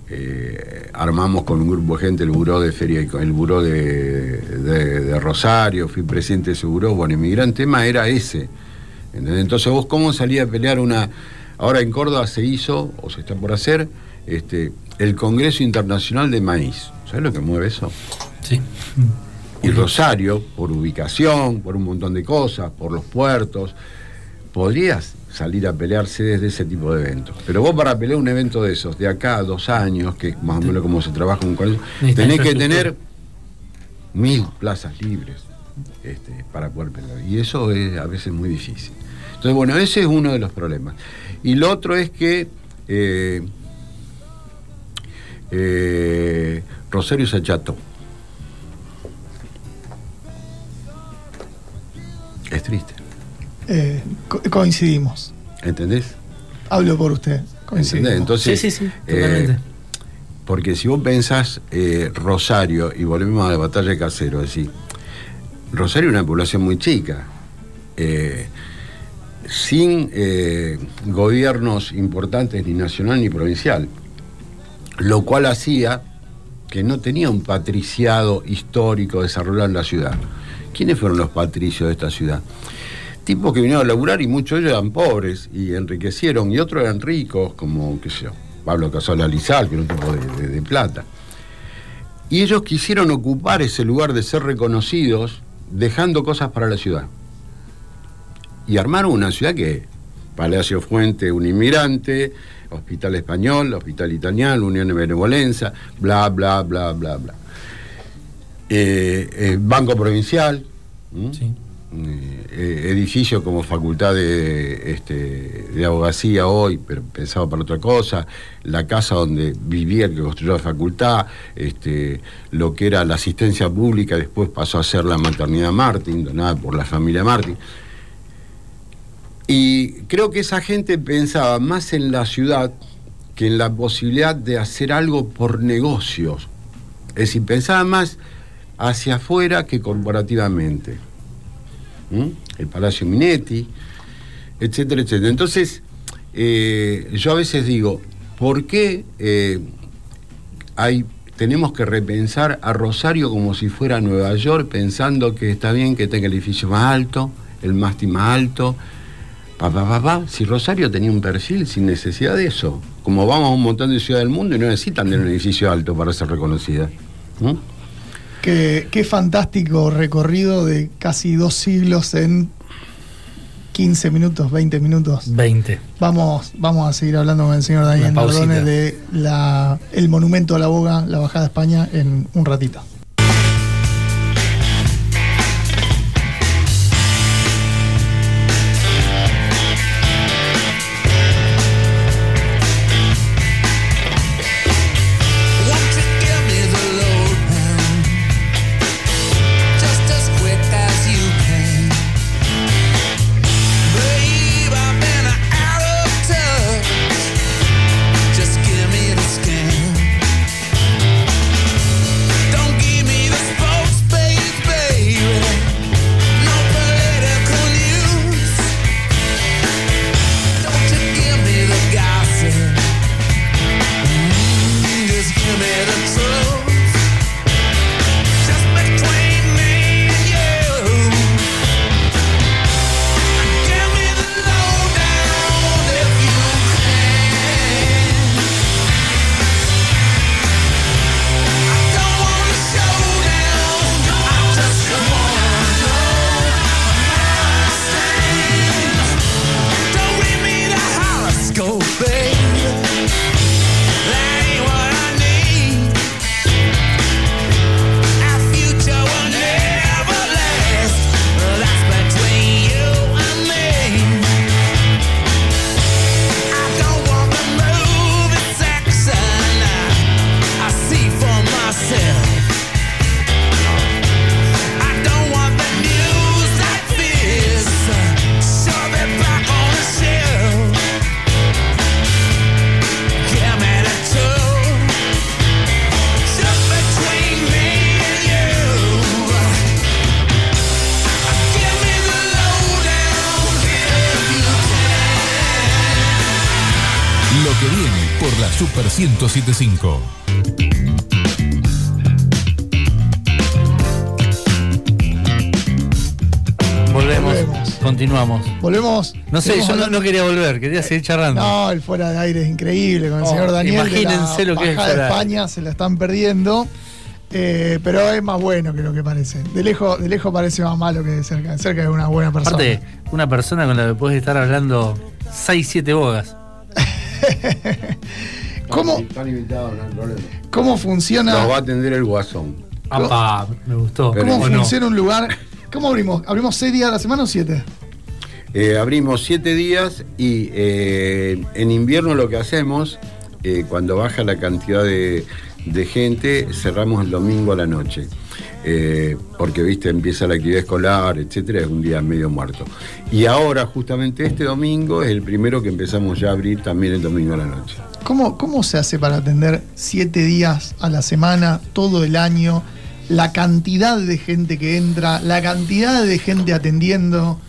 eh, armamos con un grupo de gente el buró de feria y el buró de, de- de Rosario, fui presidente de ese buró, bueno, y mi gran tema era ese. ¿Entendés? Entonces vos cómo salía a pelear una... Ahora en Córdoba se hizo, o se está por hacer, este, el Congreso Internacional de Maíz. ¿Sabes lo que mueve eso? Sí. Y Rosario, por ubicación, por un montón de cosas, por los puertos, podrías salir a pelearse desde ese tipo de eventos. Pero vos para pelear un evento de esos, de acá a dos años, que es más o menos como se trabaja un colegio, tenés que tener mil plazas libres este, para poder pelear. Y eso es a veces muy difícil. Entonces, bueno, ese es uno de los problemas. Y lo otro es que eh, eh, Rosario se acható. Es triste, Eh, co- coincidimos. ¿entendés? Hablo por usted. ¿Entendés? Coincidimos. Entonces, Sí, sí, sí, eh, totalmente. porque si vos pensás eh, Rosario, y volvemos a la batalla de Casero, es decir, Rosario es una población muy chica, eh, sin eh, gobiernos importantes ni nacional ni provincial, lo cual hacía que no tenía un patriciado histórico desarrollado en la ciudad. ¿Quiénes fueron los patricios de esta ciudad? Tipos que vinieron a laburar y muchos de ellos eran pobres y enriquecieron, y otros eran ricos, como, qué sé yo, Pablo Casola Lizal, que era un tipo de, de- de plata. Y ellos quisieron ocupar ese lugar de ser reconocidos, dejando cosas para la ciudad. Y armaron una ciudad que, Palacio Fuente, un inmigrante, Hospital Español, Hospital Italiano, Unión de Benevolencia, bla, bla, bla, bla, bla. Eh, eh, Banco Provincial. Sí. Eh, eh, edificio como facultad de, este, de abogacía hoy, pero pensado para otra cosa, la casa donde vivía el que construyó la facultad, este, lo que era la asistencia pública, después pasó a ser la maternidad Martín, donada por la familia Martín. Y creo que esa gente pensaba más en la ciudad que en la posibilidad de hacer algo por negocios. Es decir, pensaba más hacia afuera que corporativamente. ¿Mm? El Palacio Minetti, etcétera, etcétera. Entonces, eh, yo a veces digo, ¿por qué eh, hay, tenemos que repensar a Rosario como si fuera Nueva York, pensando que está bien que tenga el edificio más alto, el mástil más alto? Pa, pa, pa, pa. Si Rosario tenía un perfil sin necesidad de eso, como vamos a un montón de ciudades del mundo y no necesitan tener un edificio alto para ser reconocida. ¿Mm? Qué, qué fantástico recorrido de casi dos siglos en 15 minutos, 20 minutos. 20. Vamos, vamos a seguir hablando con el señor Daniel Una pausita. Nardone de la, el monumento a la boga, la bajada a España, en un ratito. Super 1075. Volvemos. Volvemos. Continuamos. Volvemos. No sé, yo no, quería volver, quería seguir charlando. No, el fuera de aire es increíble con el Oh, señor Daniel. de imagínense la lo que es de España, se la están perdiendo. eh, pero es más bueno que lo que parece. De lejos, de lejos parece más malo que de cerca. De cerca es una buena persona. Aparte, una persona con la que puedes estar hablando 6, 7 bogas. ¿Cómo, Están invitados, no hay problema. ¿Cómo Nos funciona, va a atender el guasón. Apa, me gustó. Pero- cómo funciona un lugar? ¿Cómo abrimos? ¿Abrimos seis días a la semana o siete? Eh, abrimos siete días y eh, en invierno lo que hacemos, eh, cuando baja la cantidad de, de gente, cerramos el domingo a la noche. Eh, porque, viste, empieza la actividad escolar, etcétera, es un día medio muerto. Y ahora, justamente este domingo, es el primero que empezamos ya a abrir también el domingo a la noche. ¿Cómo, ¿Cómo se hace para atender siete días a la semana, todo el año? La cantidad de gente que entra, la cantidad de gente atendiendo.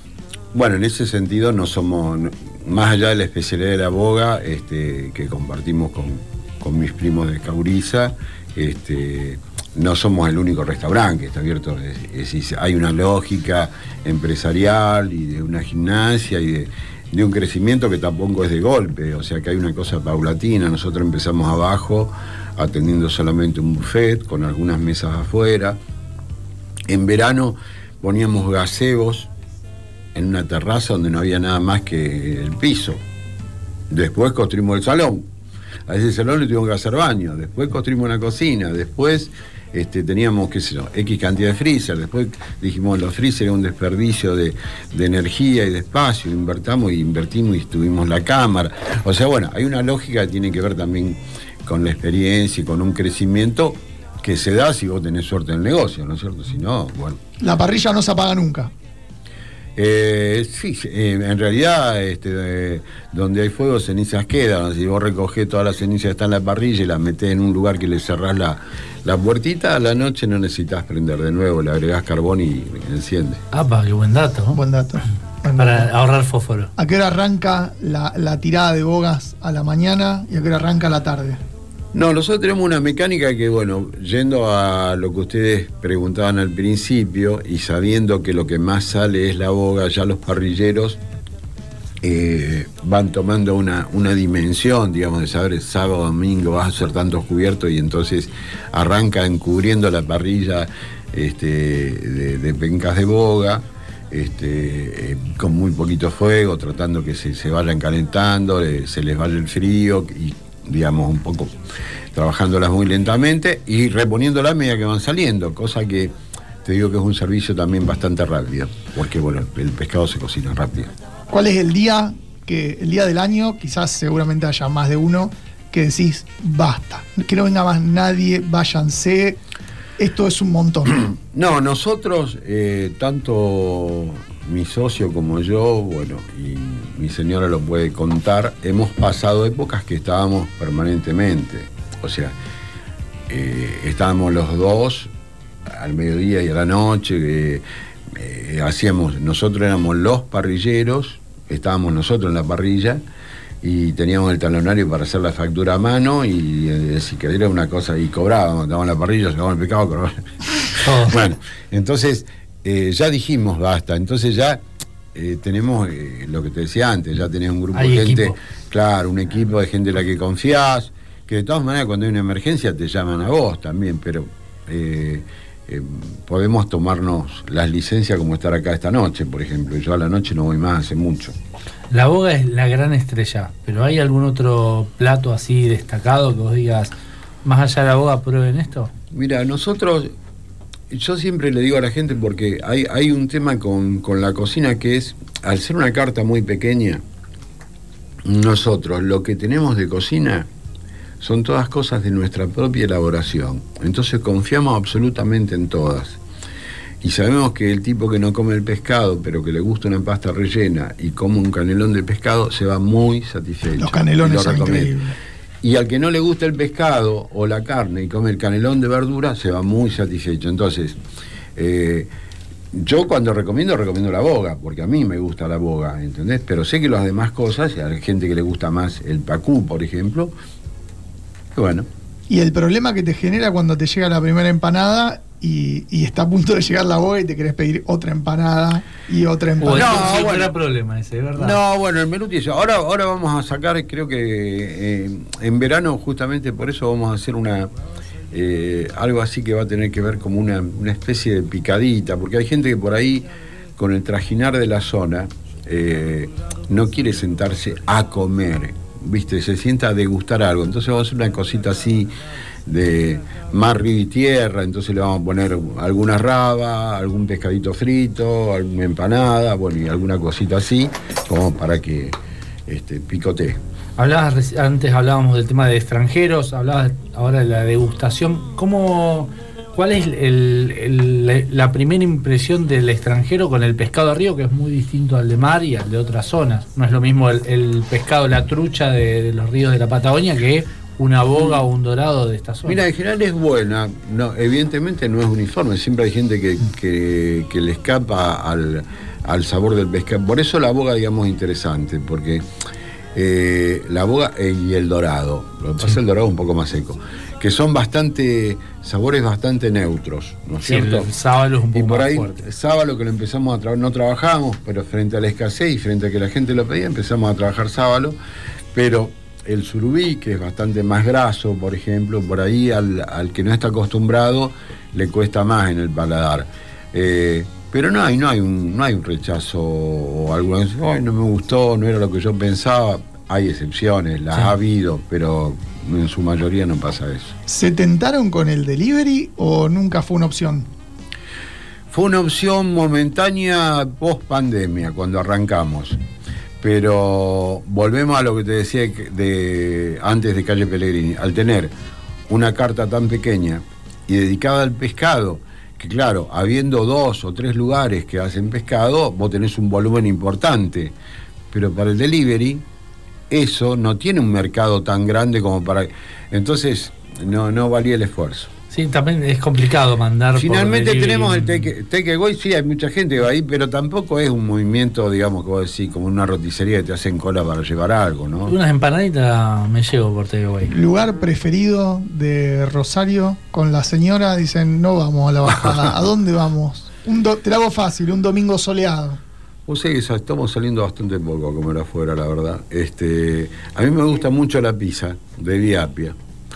Bueno, en ese sentido no somos, más allá de la especialidad de la boga, este, que compartimos con, con mis primos de Cauriza, este, no somos el único restaurante que está abierto. Hay una lógica empresarial y de una gimnasia y de, de un crecimiento que tampoco es de golpe, o sea que hay una cosa paulatina. Nosotros empezamos abajo atendiendo solamente un buffet con algunas mesas afuera. En verano poníamos gazebos en una terraza donde no había nada más que el piso. Después construimos el salón. A ese salón le tuvimos que hacer baño. Después construimos una cocina. Después este, teníamos, qué sé yo, X cantidad de freezer. Después dijimos, los freezer era un desperdicio de, energía y de espacio. Invertamos y invertimos y tuvimos la cámara. O sea, bueno, hay una lógica que tiene que ver también con la experiencia y con un crecimiento que se da si vos tenés suerte en el negocio, ¿no es cierto? Si no, bueno. La parrilla no se apaga nunca. Eh, sí, eh, en realidad, este, eh, donde hay fuego, cenizas quedan. Si vos recogés todas las cenizas que están en la parrilla y las metés en un lugar que le cerrás la, la puertita, a la noche no necesitas prender de nuevo, le agregás carbón y enciende. Apa, qué buen dato. ¿no? Buen dato. Buen Para dato. ahorrar fósforo. ¿A qué hora arranca la, la tirada de bogas a la mañana y a qué hora arranca a la tarde? No, nosotros tenemos una mecánica que, bueno, yendo a lo que ustedes preguntaban al principio y sabiendo que lo que más sale es la boga, ya los parrilleros eh, van tomando una, una dimensión, digamos, de saber sábado, domingo vas a hacer tantos cubiertos y entonces arrancan cubriendo la parrilla este, de, de pencas de boga. Este, eh, con muy poquito fuego, tratando que se, se vayan calentando, eh, se les vaya el frío y digamos, un poco trabajándolas muy lentamente y reponiéndolas a medida que van saliendo, cosa que te digo que es un servicio también bastante rápido, porque bueno, el pescado se cocina rápido. ¿Cuál es el día que el día del año, quizás seguramente haya más de uno, que decís basta, que no venga más nadie, váyanse, esto es un montón? No, nosotros, eh, tanto mi socio como yo, bueno, y mi señora lo puede contar, hemos pasado épocas que estábamos permanentemente. O sea, eh, estábamos los dos al mediodía y a la noche, eh, eh, hacíamos, nosotros éramos los parrilleros, estábamos nosotros en la parrilla y teníamos el talonario para hacer la factura a mano y si quería una cosa y cobrábamos, estábamos en la parrilla, sacábamos el pescado, cobrábamos. Oh. Bueno, entonces eh, ya dijimos basta, entonces ya eh, tenemos eh, lo que te decía antes, ya tenés un grupo Hay de gente, equipo. claro, un equipo de gente en la que confías, que de todas maneras cuando hay una emergencia te llaman a vos también, pero podemos tomarnos las licencias como estar acá esta noche, por ejemplo. Yo a la noche no voy más hace mucho. La boga es la gran estrella, pero ¿hay algún otro plato así destacado que vos digas, más allá de la boga, prueben esto? Mira, nosotros, yo siempre le digo a la gente porque hay, hay un tema con, con la cocina que es, al ser una carta muy pequeña, nosotros lo que tenemos de cocina son todas cosas de nuestra propia elaboración. Entonces confiamos absolutamente en todas. Y sabemos que el tipo que no come el pescado, pero que le gusta una pasta rellena y come un canelón de pescado, se va muy satisfecho. Los canelones lo son recomiendo. increíbles. Y al que no le gusta el pescado o la carne y come el canelón de verdura, se va muy satisfecho. Entonces, eh, yo cuando recomiendo, recomiendo la boga, porque a mí me gusta la boga, ¿entendés? Pero sé que las demás cosas, y hay gente que le gusta más el pacú, por ejemplo, bueno, Y el problema que te genera cuando te llega la primera empanada y, y está a punto de llegar la boga y te querés pedir otra empanada y otra empanada. No, un bueno. problema ese, ¿verdad? No, bueno, el menú tiene- Ahora, ahora vamos a sacar, creo que eh, en verano, justamente por eso vamos a hacer una. eh, algo así que va a tener que ver como una, una especie de picadita, porque hay gente que por ahí, con el trajinar de la zona, eh, no quiere sentarse a comer, ¿viste? Se sienta a degustar algo. Entonces vamos a hacer una cosita así de mar, río y tierra, entonces le vamos a poner alguna raba, algún pescadito frito, alguna empanada, bueno, y alguna cosita así, como para que este, picotee. Hablabas, antes hablábamos del tema de extranjeros, hablabas ahora de la degustación. ¿Cómo, ¿Cuál es el- la primera impresión del extranjero con el pescado de río, que es muy distinto al de mar y al de otras zonas? No es lo mismo el, el pescado, la trucha de, de los ríos de la Patagonia que una boga o un dorado de esta zona. Mira, en general es buena, no, evidentemente no es uniforme, siempre hay gente que, que- que le escapa al, al sabor del pescado. Por eso la boga, digamos, es interesante, porque eh, la boga y el dorado, lo que pasa es que el dorado es un poco más seco, que son bastante, sabores bastante neutros, ¿no es Sí, el cierto? sábalo es un Y poco por más ahí, fuerte. sábalo que lo empezamos a trabajar, no trabajamos, pero frente a la escasez y frente a que la gente lo pedía, empezamos a trabajar sábalo, pero el surubí, que es bastante más graso, por ejemplo, por ahí al, al que no está acostumbrado le cuesta más en el paladar. Eh, pero no hay, no hay un, no hay un rechazo o algo así, "Ay, no me gustó, no era lo que yo pensaba. Hay excepciones, las Sí. ha habido, pero en su mayoría no pasa eso. ¿Se tentaron con el delivery o nunca fue una opción? Fue una opción momentánea post pandemia cuando arrancamos. Pero volvemos a lo que te decía de, antes de Calle Pellegrini. Al tener una carta tan pequeña y dedicada al pescado, que claro, habiendo dos o tres lugares que hacen pescado, vos tenés un volumen importante. Pero para el delivery, eso no tiene un mercado tan grande como para. Entonces, no, no valía el esfuerzo. Sí, también es complicado mandar. Finalmente tenemos el take, take away, sí, hay mucha gente que va ahí, pero tampoco es un movimiento, digamos, que vos decís, como una roticería que te hacen cola para llevar algo, ¿no? Unas empanaditas me llevo por takeaway. ¿Lugar preferido de Rosario con la señora? Dicen, no vamos a la bajada. ¿A dónde vamos? Un do- te la hago fácil, un domingo soleado. Vos sabés sa- estamos saliendo bastante poco a comer afuera, la verdad. Este, a mí me gusta mucho la pizza de Viapia.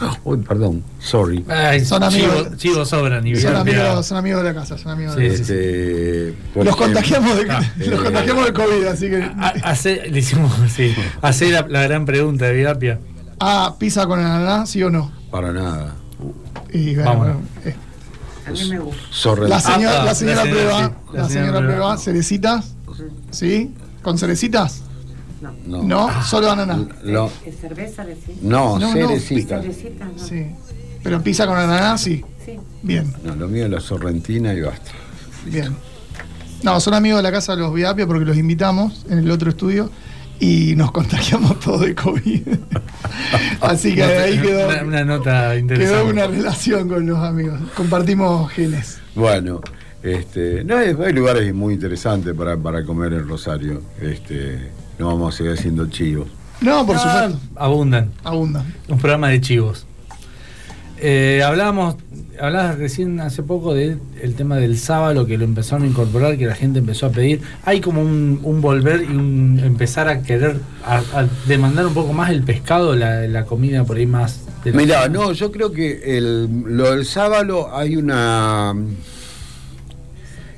Uy, perdón, sorry. Ay, Son amigos- chivo, chivo sobran y Son amigos, son amigos de la casa, son amigos Sí, de la casa. Este, Los contagiamos de, Ah, los eh, contagiamos de COVID, así que. Ha- hace- le hicimos, sí, hace la, la gran pregunta de Viapia. Ah, pizza con ananá, sí o no. Para nada. Y bueno, Vamos. bueno, eh, A mí me gusta. La señora, Ah, la señora la señora, prueba, sí, la, señora, prueba, cerecitas, ¿sí? ¿Con cerecitas? No, No, solo ananá. Lo- ¿Es cerveza no, No, no, no. Sí. Pero pizza con ananá, sí. Sí. Bien, No, lo mío es la sorrentina y basta. bien. No, son amigos de la casa de los Viapia porque los invitamos en el otro estudio y nos contagiamos todos de COVID. Así que ahí quedó, Una, una nota quedó interesante. una relación con los amigos. Compartimos genes. Bueno, este, no, hay, hay lugares muy interesantes para, para comer en Rosario. Este, no vamos a seguir haciendo chivos. No, por Ah, supuesto, Abundan. abundan. Un programa de chivos. Eh, hablábamos, hablabas recién hace poco del tema del sábalo que lo empezaron a incorporar, que la gente empezó a pedir. Hay como un, un volver y un empezar a querer a, a demandar un poco más el pescado, la, la comida por ahí más. de Mirá, no, yo creo que el, lo del sábalo hay una.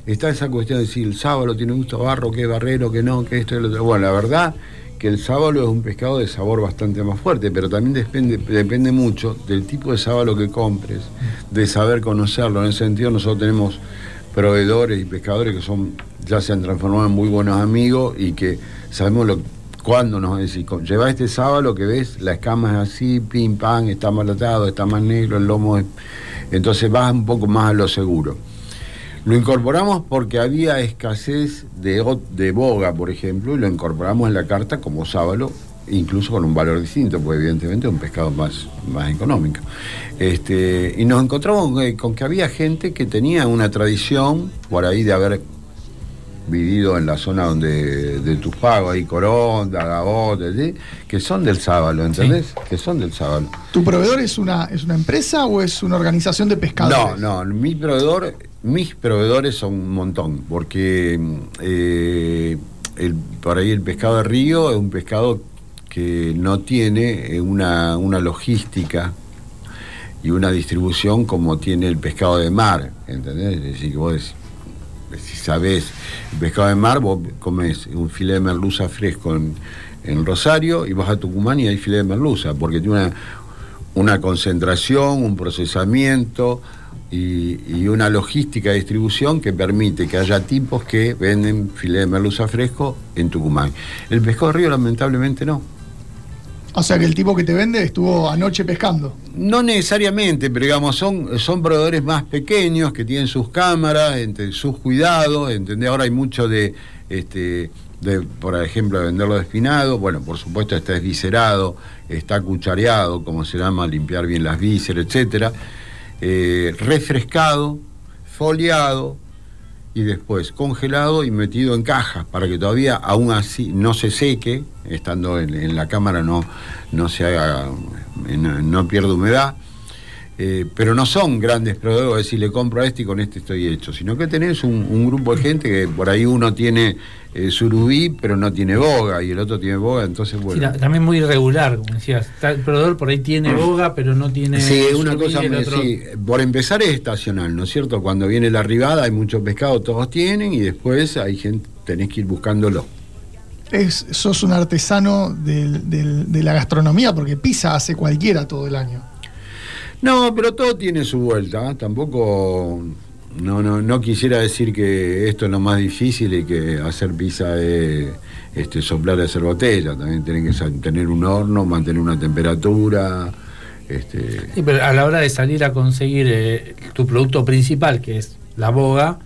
Está esa cuestión de si el sábalo tiene gusto a barro, que barrero, que no, que esto y lo otro. Bueno, la verdad que el sábalo es un pescado de sabor bastante más fuerte, pero también depende, depende mucho del tipo de sábalo que compres, de saber conocerlo. En ese sentido, nosotros tenemos proveedores y pescadores que son ya se han transformado en muy buenos amigos y que sabemos lo cuándo nos decís, lleva este sábalo que ves, la escama es así, pim pam, está malatado, está más negro, el lomo es. Entonces vas un poco más a lo seguro. Lo incorporamos porque había escasez de, de boga, por ejemplo, y lo incorporamos en la carta como sábalo incluso con un valor distinto, porque evidentemente es un pescado más, más económico. Este, y nos encontramos con que- con que había gente que tenía una tradición por ahí de haber vivido en la zona donde de Tupago, ahí Coronda, Gabote, ¿sí? que son del sábalo, ¿entendés? Que son del sábalo. ¿Tu proveedor es una, es una empresa o es una organización de No, pescadores? no, mi proveedor, mis proveedores son un montón, porque eh, el- por ahí el pescado de río es un pescado que no tiene eh, una, una logística y una distribución como tiene el pescado de mar, ¿entendés? Es decir, que vos si sabés el pescado de mar, vos comes un filete de merluza fresco en, en Rosario y vas a Tucumán y hay filete de merluza, porque tiene una, una concentración, un procesamiento y, y una logística de distribución que permite que haya tipos que venden filete de merluza fresco en Tucumán. El pescado de río lamentablemente no. O sea que el tipo que te vende estuvo anoche pescando. No necesariamente, pero digamos, son, son proveedores más pequeños que tienen sus cámaras, entre sus cuidados, ¿entendés? Ahora hay mucho de, este, de, por ejemplo, de venderlo despinado, bueno, por supuesto está desviscerado, está cuchareado, como se llama, limpiar bien las vísceras, etcétera, eh, refrescado, foliado y después congelado y metido en cajas para que todavía aún así no se seque, estando en, en la cámara no, no se haga, no, no pierda humedad. Eh, pero no son grandes proveedores, decir, le compro a este y con este estoy hecho, sino que tenés un, un grupo de gente que por ahí uno tiene eh, surubí, pero no tiene boga, y el otro tiene boga, entonces bueno. también muy irregular, como decías. El proveedor por ahí tiene boga, pero no tiene. Sí, una surubí, cosa, me- otro- sí, por empezar es estacional, ¿no es cierto? Cuando viene la arribada hay mucho pescado, todos tienen, y después hay gente, tenés que ir buscándolo. Es, sos un artesano del- del- de la gastronomía porque pizza hace cualquiera todo el año. No, pero todo tiene su vuelta. ¿eh? Tampoco. No, no, no quisiera decir que esto es lo más difícil y que hacer pizza es este, soplar y hacer botella. También tienen que tener un horno, mantener una temperatura. Este, Sí, pero a la hora de salir a conseguir eh, tu producto principal, que es la boga,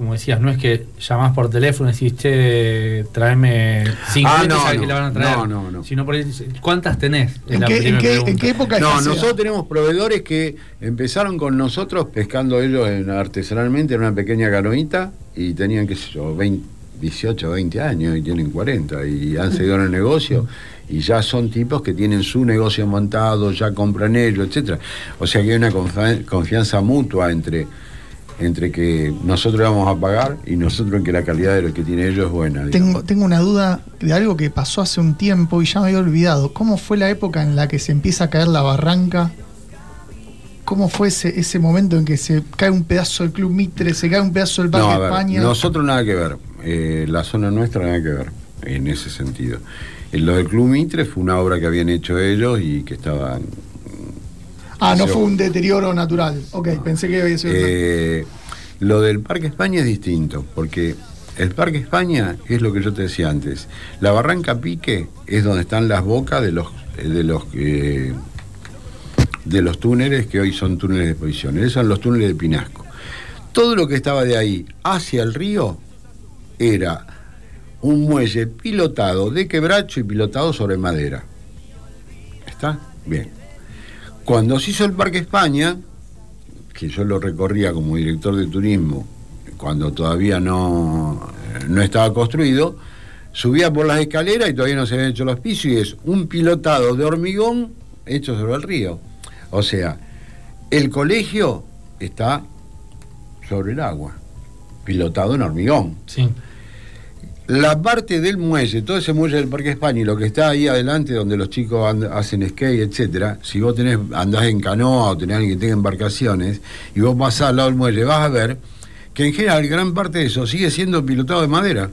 como decías, no es que llamás por teléfono y decís, che, tráeme cinco Ah, y no, que la van a traer. no, no, no. Sino por ahí, ¿cuántas tenés? ¿En qué, en qué- en qué época No, nosotros tenemos proveedores que empezaron con nosotros pescando ellos en- artesanalmente en una pequeña canoita y tenían, qué sé yo, 20, 18, 20 años y tienen 40 y han seguido en el negocio y ya son tipos que tienen su negocio montado, ya compran ellos, etcétera. O sea que hay una confianza mutua entre entre que nosotros vamos a pagar y nosotros en que la calidad de lo que tiene ellos es buena. digamos. Tengo, tengo una duda de algo que pasó hace un tiempo y ya me había olvidado. ¿Cómo fue la época en la que se empieza a caer la barranca? ¿Cómo fue ese, ese momento en que se cae un pedazo del Club Mitre, se cae un pedazo del Parque No, a ver, España? nosotros nada que ver. Eh, la zona nuestra nada que ver en ese sentido. En lo del Club Mitre fue una obra que habían hecho ellos y que estaban. Ah, no fue un deterioro natural. Ok, pensé que había sido. Eh, lo del Parque España es distinto, porque el Parque España es lo que yo te decía antes. La Barranca Pique es donde están las bocas de los de los eh, de los túneles que hoy son túneles de exposición. Esos son los túneles de Pinasco. Todo lo que estaba de ahí hacia el río era un muelle pilotado de quebracho y pilotado sobre madera. ¿Está? Bien. Cuando se hizo el Parque España, que yo lo recorría como director de turismo, cuando todavía no, no estaba construido, subía por las escaleras y todavía no se habían hecho los pisos y es un pilotado de hormigón hecho sobre el río. O sea, el colegio está sobre el agua, pilotado en hormigón. Sí. La parte del muelle, todo ese muelle del Parque España y lo que está ahí adelante donde los chicos hacen skate, etcétera, si vos tenés, andás en canoa o tenés alguien que tenga embarcaciones y vos pasás al lado del muelle, vas a ver que en general gran parte de eso sigue siendo pilotado de madera.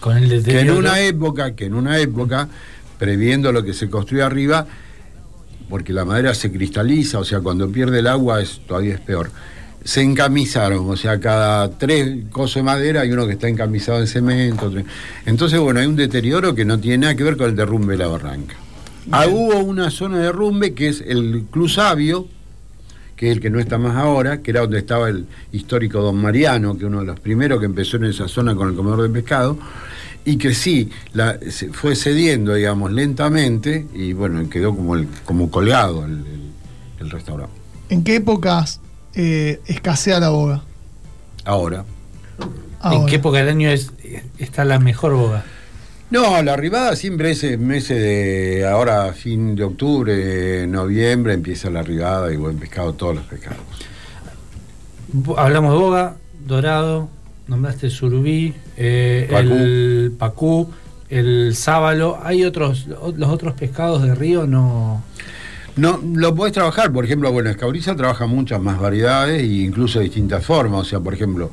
Con el Que en una época, que en una época, previendo lo que se construye arriba, porque la madera se cristaliza, o sea, cuando pierde el agua es todavía es peor. Se encamisaron, o sea, cada tres cosos de madera hay uno que está encamisado en cemento. Entonces, bueno, hay un deterioro que no tiene nada que ver con el derrumbe de la barranca. Ah, hubo una zona de derrumbe que es el Club Sabio, que es el que no está más ahora, que era donde estaba el histórico Don Mariano, que uno de los primeros que empezó en esa zona con el comedor de pescado, y que sí, la, se fue cediendo, digamos, lentamente y bueno, quedó como, el, como colgado el, el- el restaurante. ¿En qué épocas eh, escasea la boga? Ahora. ¿En qué época del año es, está la mejor boga? No, la arribada siempre es en meses de ahora, fin de octubre, noviembre, empieza la arribada y buen pescado, todos los pescados. Hablamos de boga, dorado, nombraste el surubí, eh, Pacú. el pacú, el sábalo. ¿Hay otros, los otros pescados de río? No. No, lo podés trabajar, por ejemplo, bueno, Escauriza trabaja muchas más variedades e incluso de distintas formas. O sea, por ejemplo,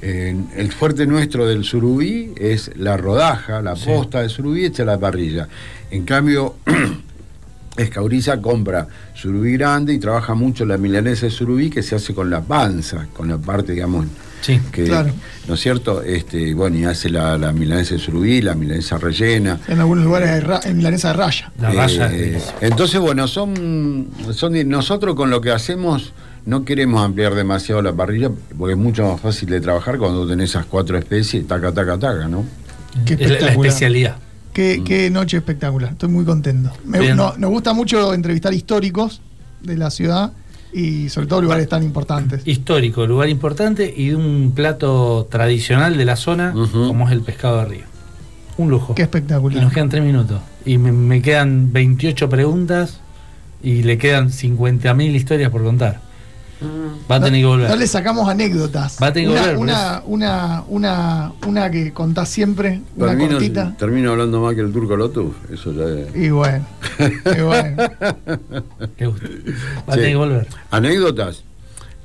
el fuerte nuestro del surubí es la rodaja, la posta de surubí hecha la parrilla. En cambio, Escauriza compra surubí grande y trabaja mucho la milanesa de surubí que se hace con la panza, con la parte, digamos, Sí, que, claro. ¿no es cierto? Este, bueno, y hace la, la milanesa de surubí, la milanesa rellena. En algunos lugares hay ra- en milanesa de raya. La raya Eh, entonces, bueno, son, son nosotros con lo que hacemos no queremos ampliar demasiado la parrilla porque es mucho más fácil de trabajar cuando tenés esas cuatro especies, taca, taca, taca, ¿no? Qué Es la- especialidad. Qué, qué noche espectacular. Estoy muy contento. Me- no- nos gusta mucho entrevistar históricos de la ciudad y sobre todo lugares tan importantes. Histórico, lugar importante y de un plato tradicional de la zona, como es el pescado de río. Un lujo. Qué Y espectacular. nos quedan tres minutos. Y me, me quedan 28 preguntas y le quedan 50.000 historias por contar. Va a tener que volver. No le sacamos anécdotas. Va a tener que una, volver, una, una, una, una que contás siempre, una Termino, cortita. termino hablando más que el turco Lotus, eso ya es. Y bueno, y bueno. Va a Sí. tener que volver. ¿Anécdotas?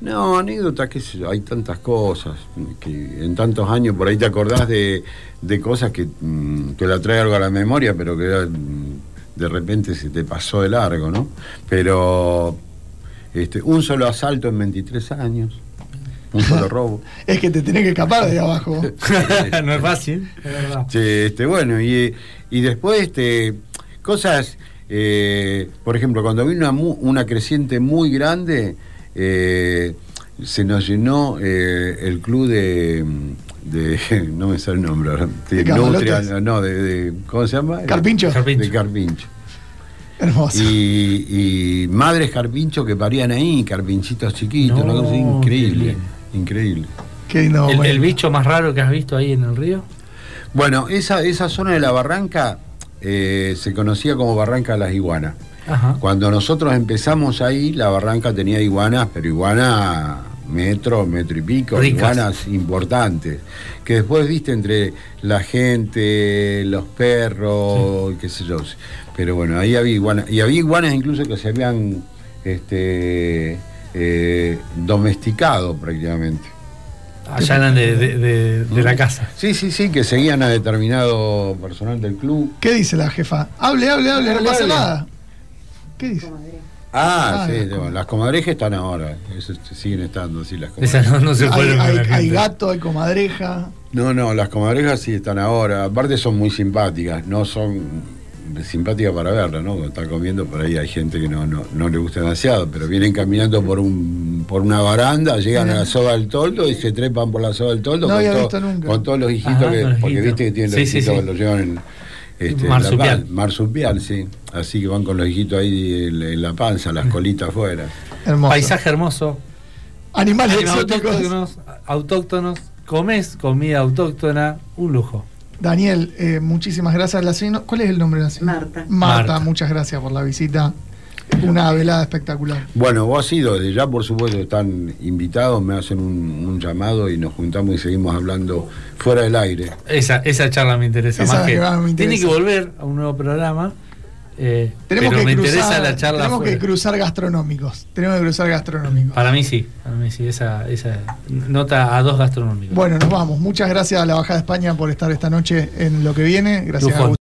No, anécdotas, qué sé yo, hay tantas cosas que en tantos años por ahí te acordás de, de cosas que mm, te la trae algo a la memoria, pero que mm, de repente se te pasó de largo, ¿no? Pero este, un solo asalto en 23 años, un solo robo. Es que te tenés que escapar de abajo. no es fácil, es verdad. Este, bueno, y, y después este, cosas, eh, por ejemplo, cuando vino una, mu- una creciente muy grande, eh, se nos llenó eh, el club de, de- no me sale el nombre ahora, ¿De Nutria, camalotes? no, de, de- ¿cómo se llama? Carpincho. Carpincho. De Carpincho. Hermoso. Y, y madres carpincho que parían ahí, carpinchitos chiquitos, No, una cosa qué increíble, increíble. Qué el, bicho más raro que has visto ahí en el río? Bueno, esa, esa zona de la barranca eh, se conocía como Barranca de las Iguanas. Ajá. Cuando nosotros empezamos ahí, la barranca tenía iguanas, pero iguanas metro, metro y pico, Ricas. iguanas importantes. Que después, viste, entre la gente, los perros, qué sé yo. Pero bueno, ahí había iguanas. Y había iguanas incluso que se habían este, eh, domesticado prácticamente. Allá eran de, de- de- de la casa. Sí, sí, sí, que seguían a determinado personal del club. ¿Qué dice la jefa? Hable, hable, hable, no pasa hable. nada. ¿Qué dice? Ah, Ah, sí, las comadrejas están ahora, eso siguen estando, sí, las Esas comadrejas. no, no se Hay, hay- hay gato, hay comadreja. No, no, las comadrejas sí están ahora, aparte son muy simpáticas, no son simpáticas para verlas, ¿no? Cuando están comiendo, por ahí hay gente que no, no, no le gusta demasiado, pero vienen caminando por un por una baranda, llegan a la soga del toldo y se trepan por la soga del toldo No con, había todo- visto nunca. con todos los hijitos, Ajá, que, los porque hijitos. viste que tienen los Sí, hijitos sí. que los llevan en, este, Marsupial. la marsupial, sí. Así que van con los hijitos ahí en, en la panza, las colitas afuera. Hermoso. Paisaje hermoso. Animales Animales exóticos. autóctonos, autóctonos. Comés comida autóctona. Un lujo. Daniel, eh, muchísimas gracias. La señora- ¿Cuál es el nombre de la señora? Marta. Marta, Marta. muchas gracias por la visita. Una velada espectacular. Bueno, vos has ido, desde ya por supuesto están invitados, me hacen un, un llamado y nos juntamos y seguimos hablando fuera del aire. Esa, esa charla me interesa Esa más que. Tiene que volver a un nuevo programa. Eh, Tenemos pero que me cruzar, interesa la charla. tenemos que cruzar gastronómicos. Tenemos que cruzar gastronómicos. Para mí sí, para mí sí, esa, esa nota a dos gastronómicos. Bueno, nos vamos. Muchas gracias a la Bajada de España por estar esta noche en lo que viene. Gracias Lujón. a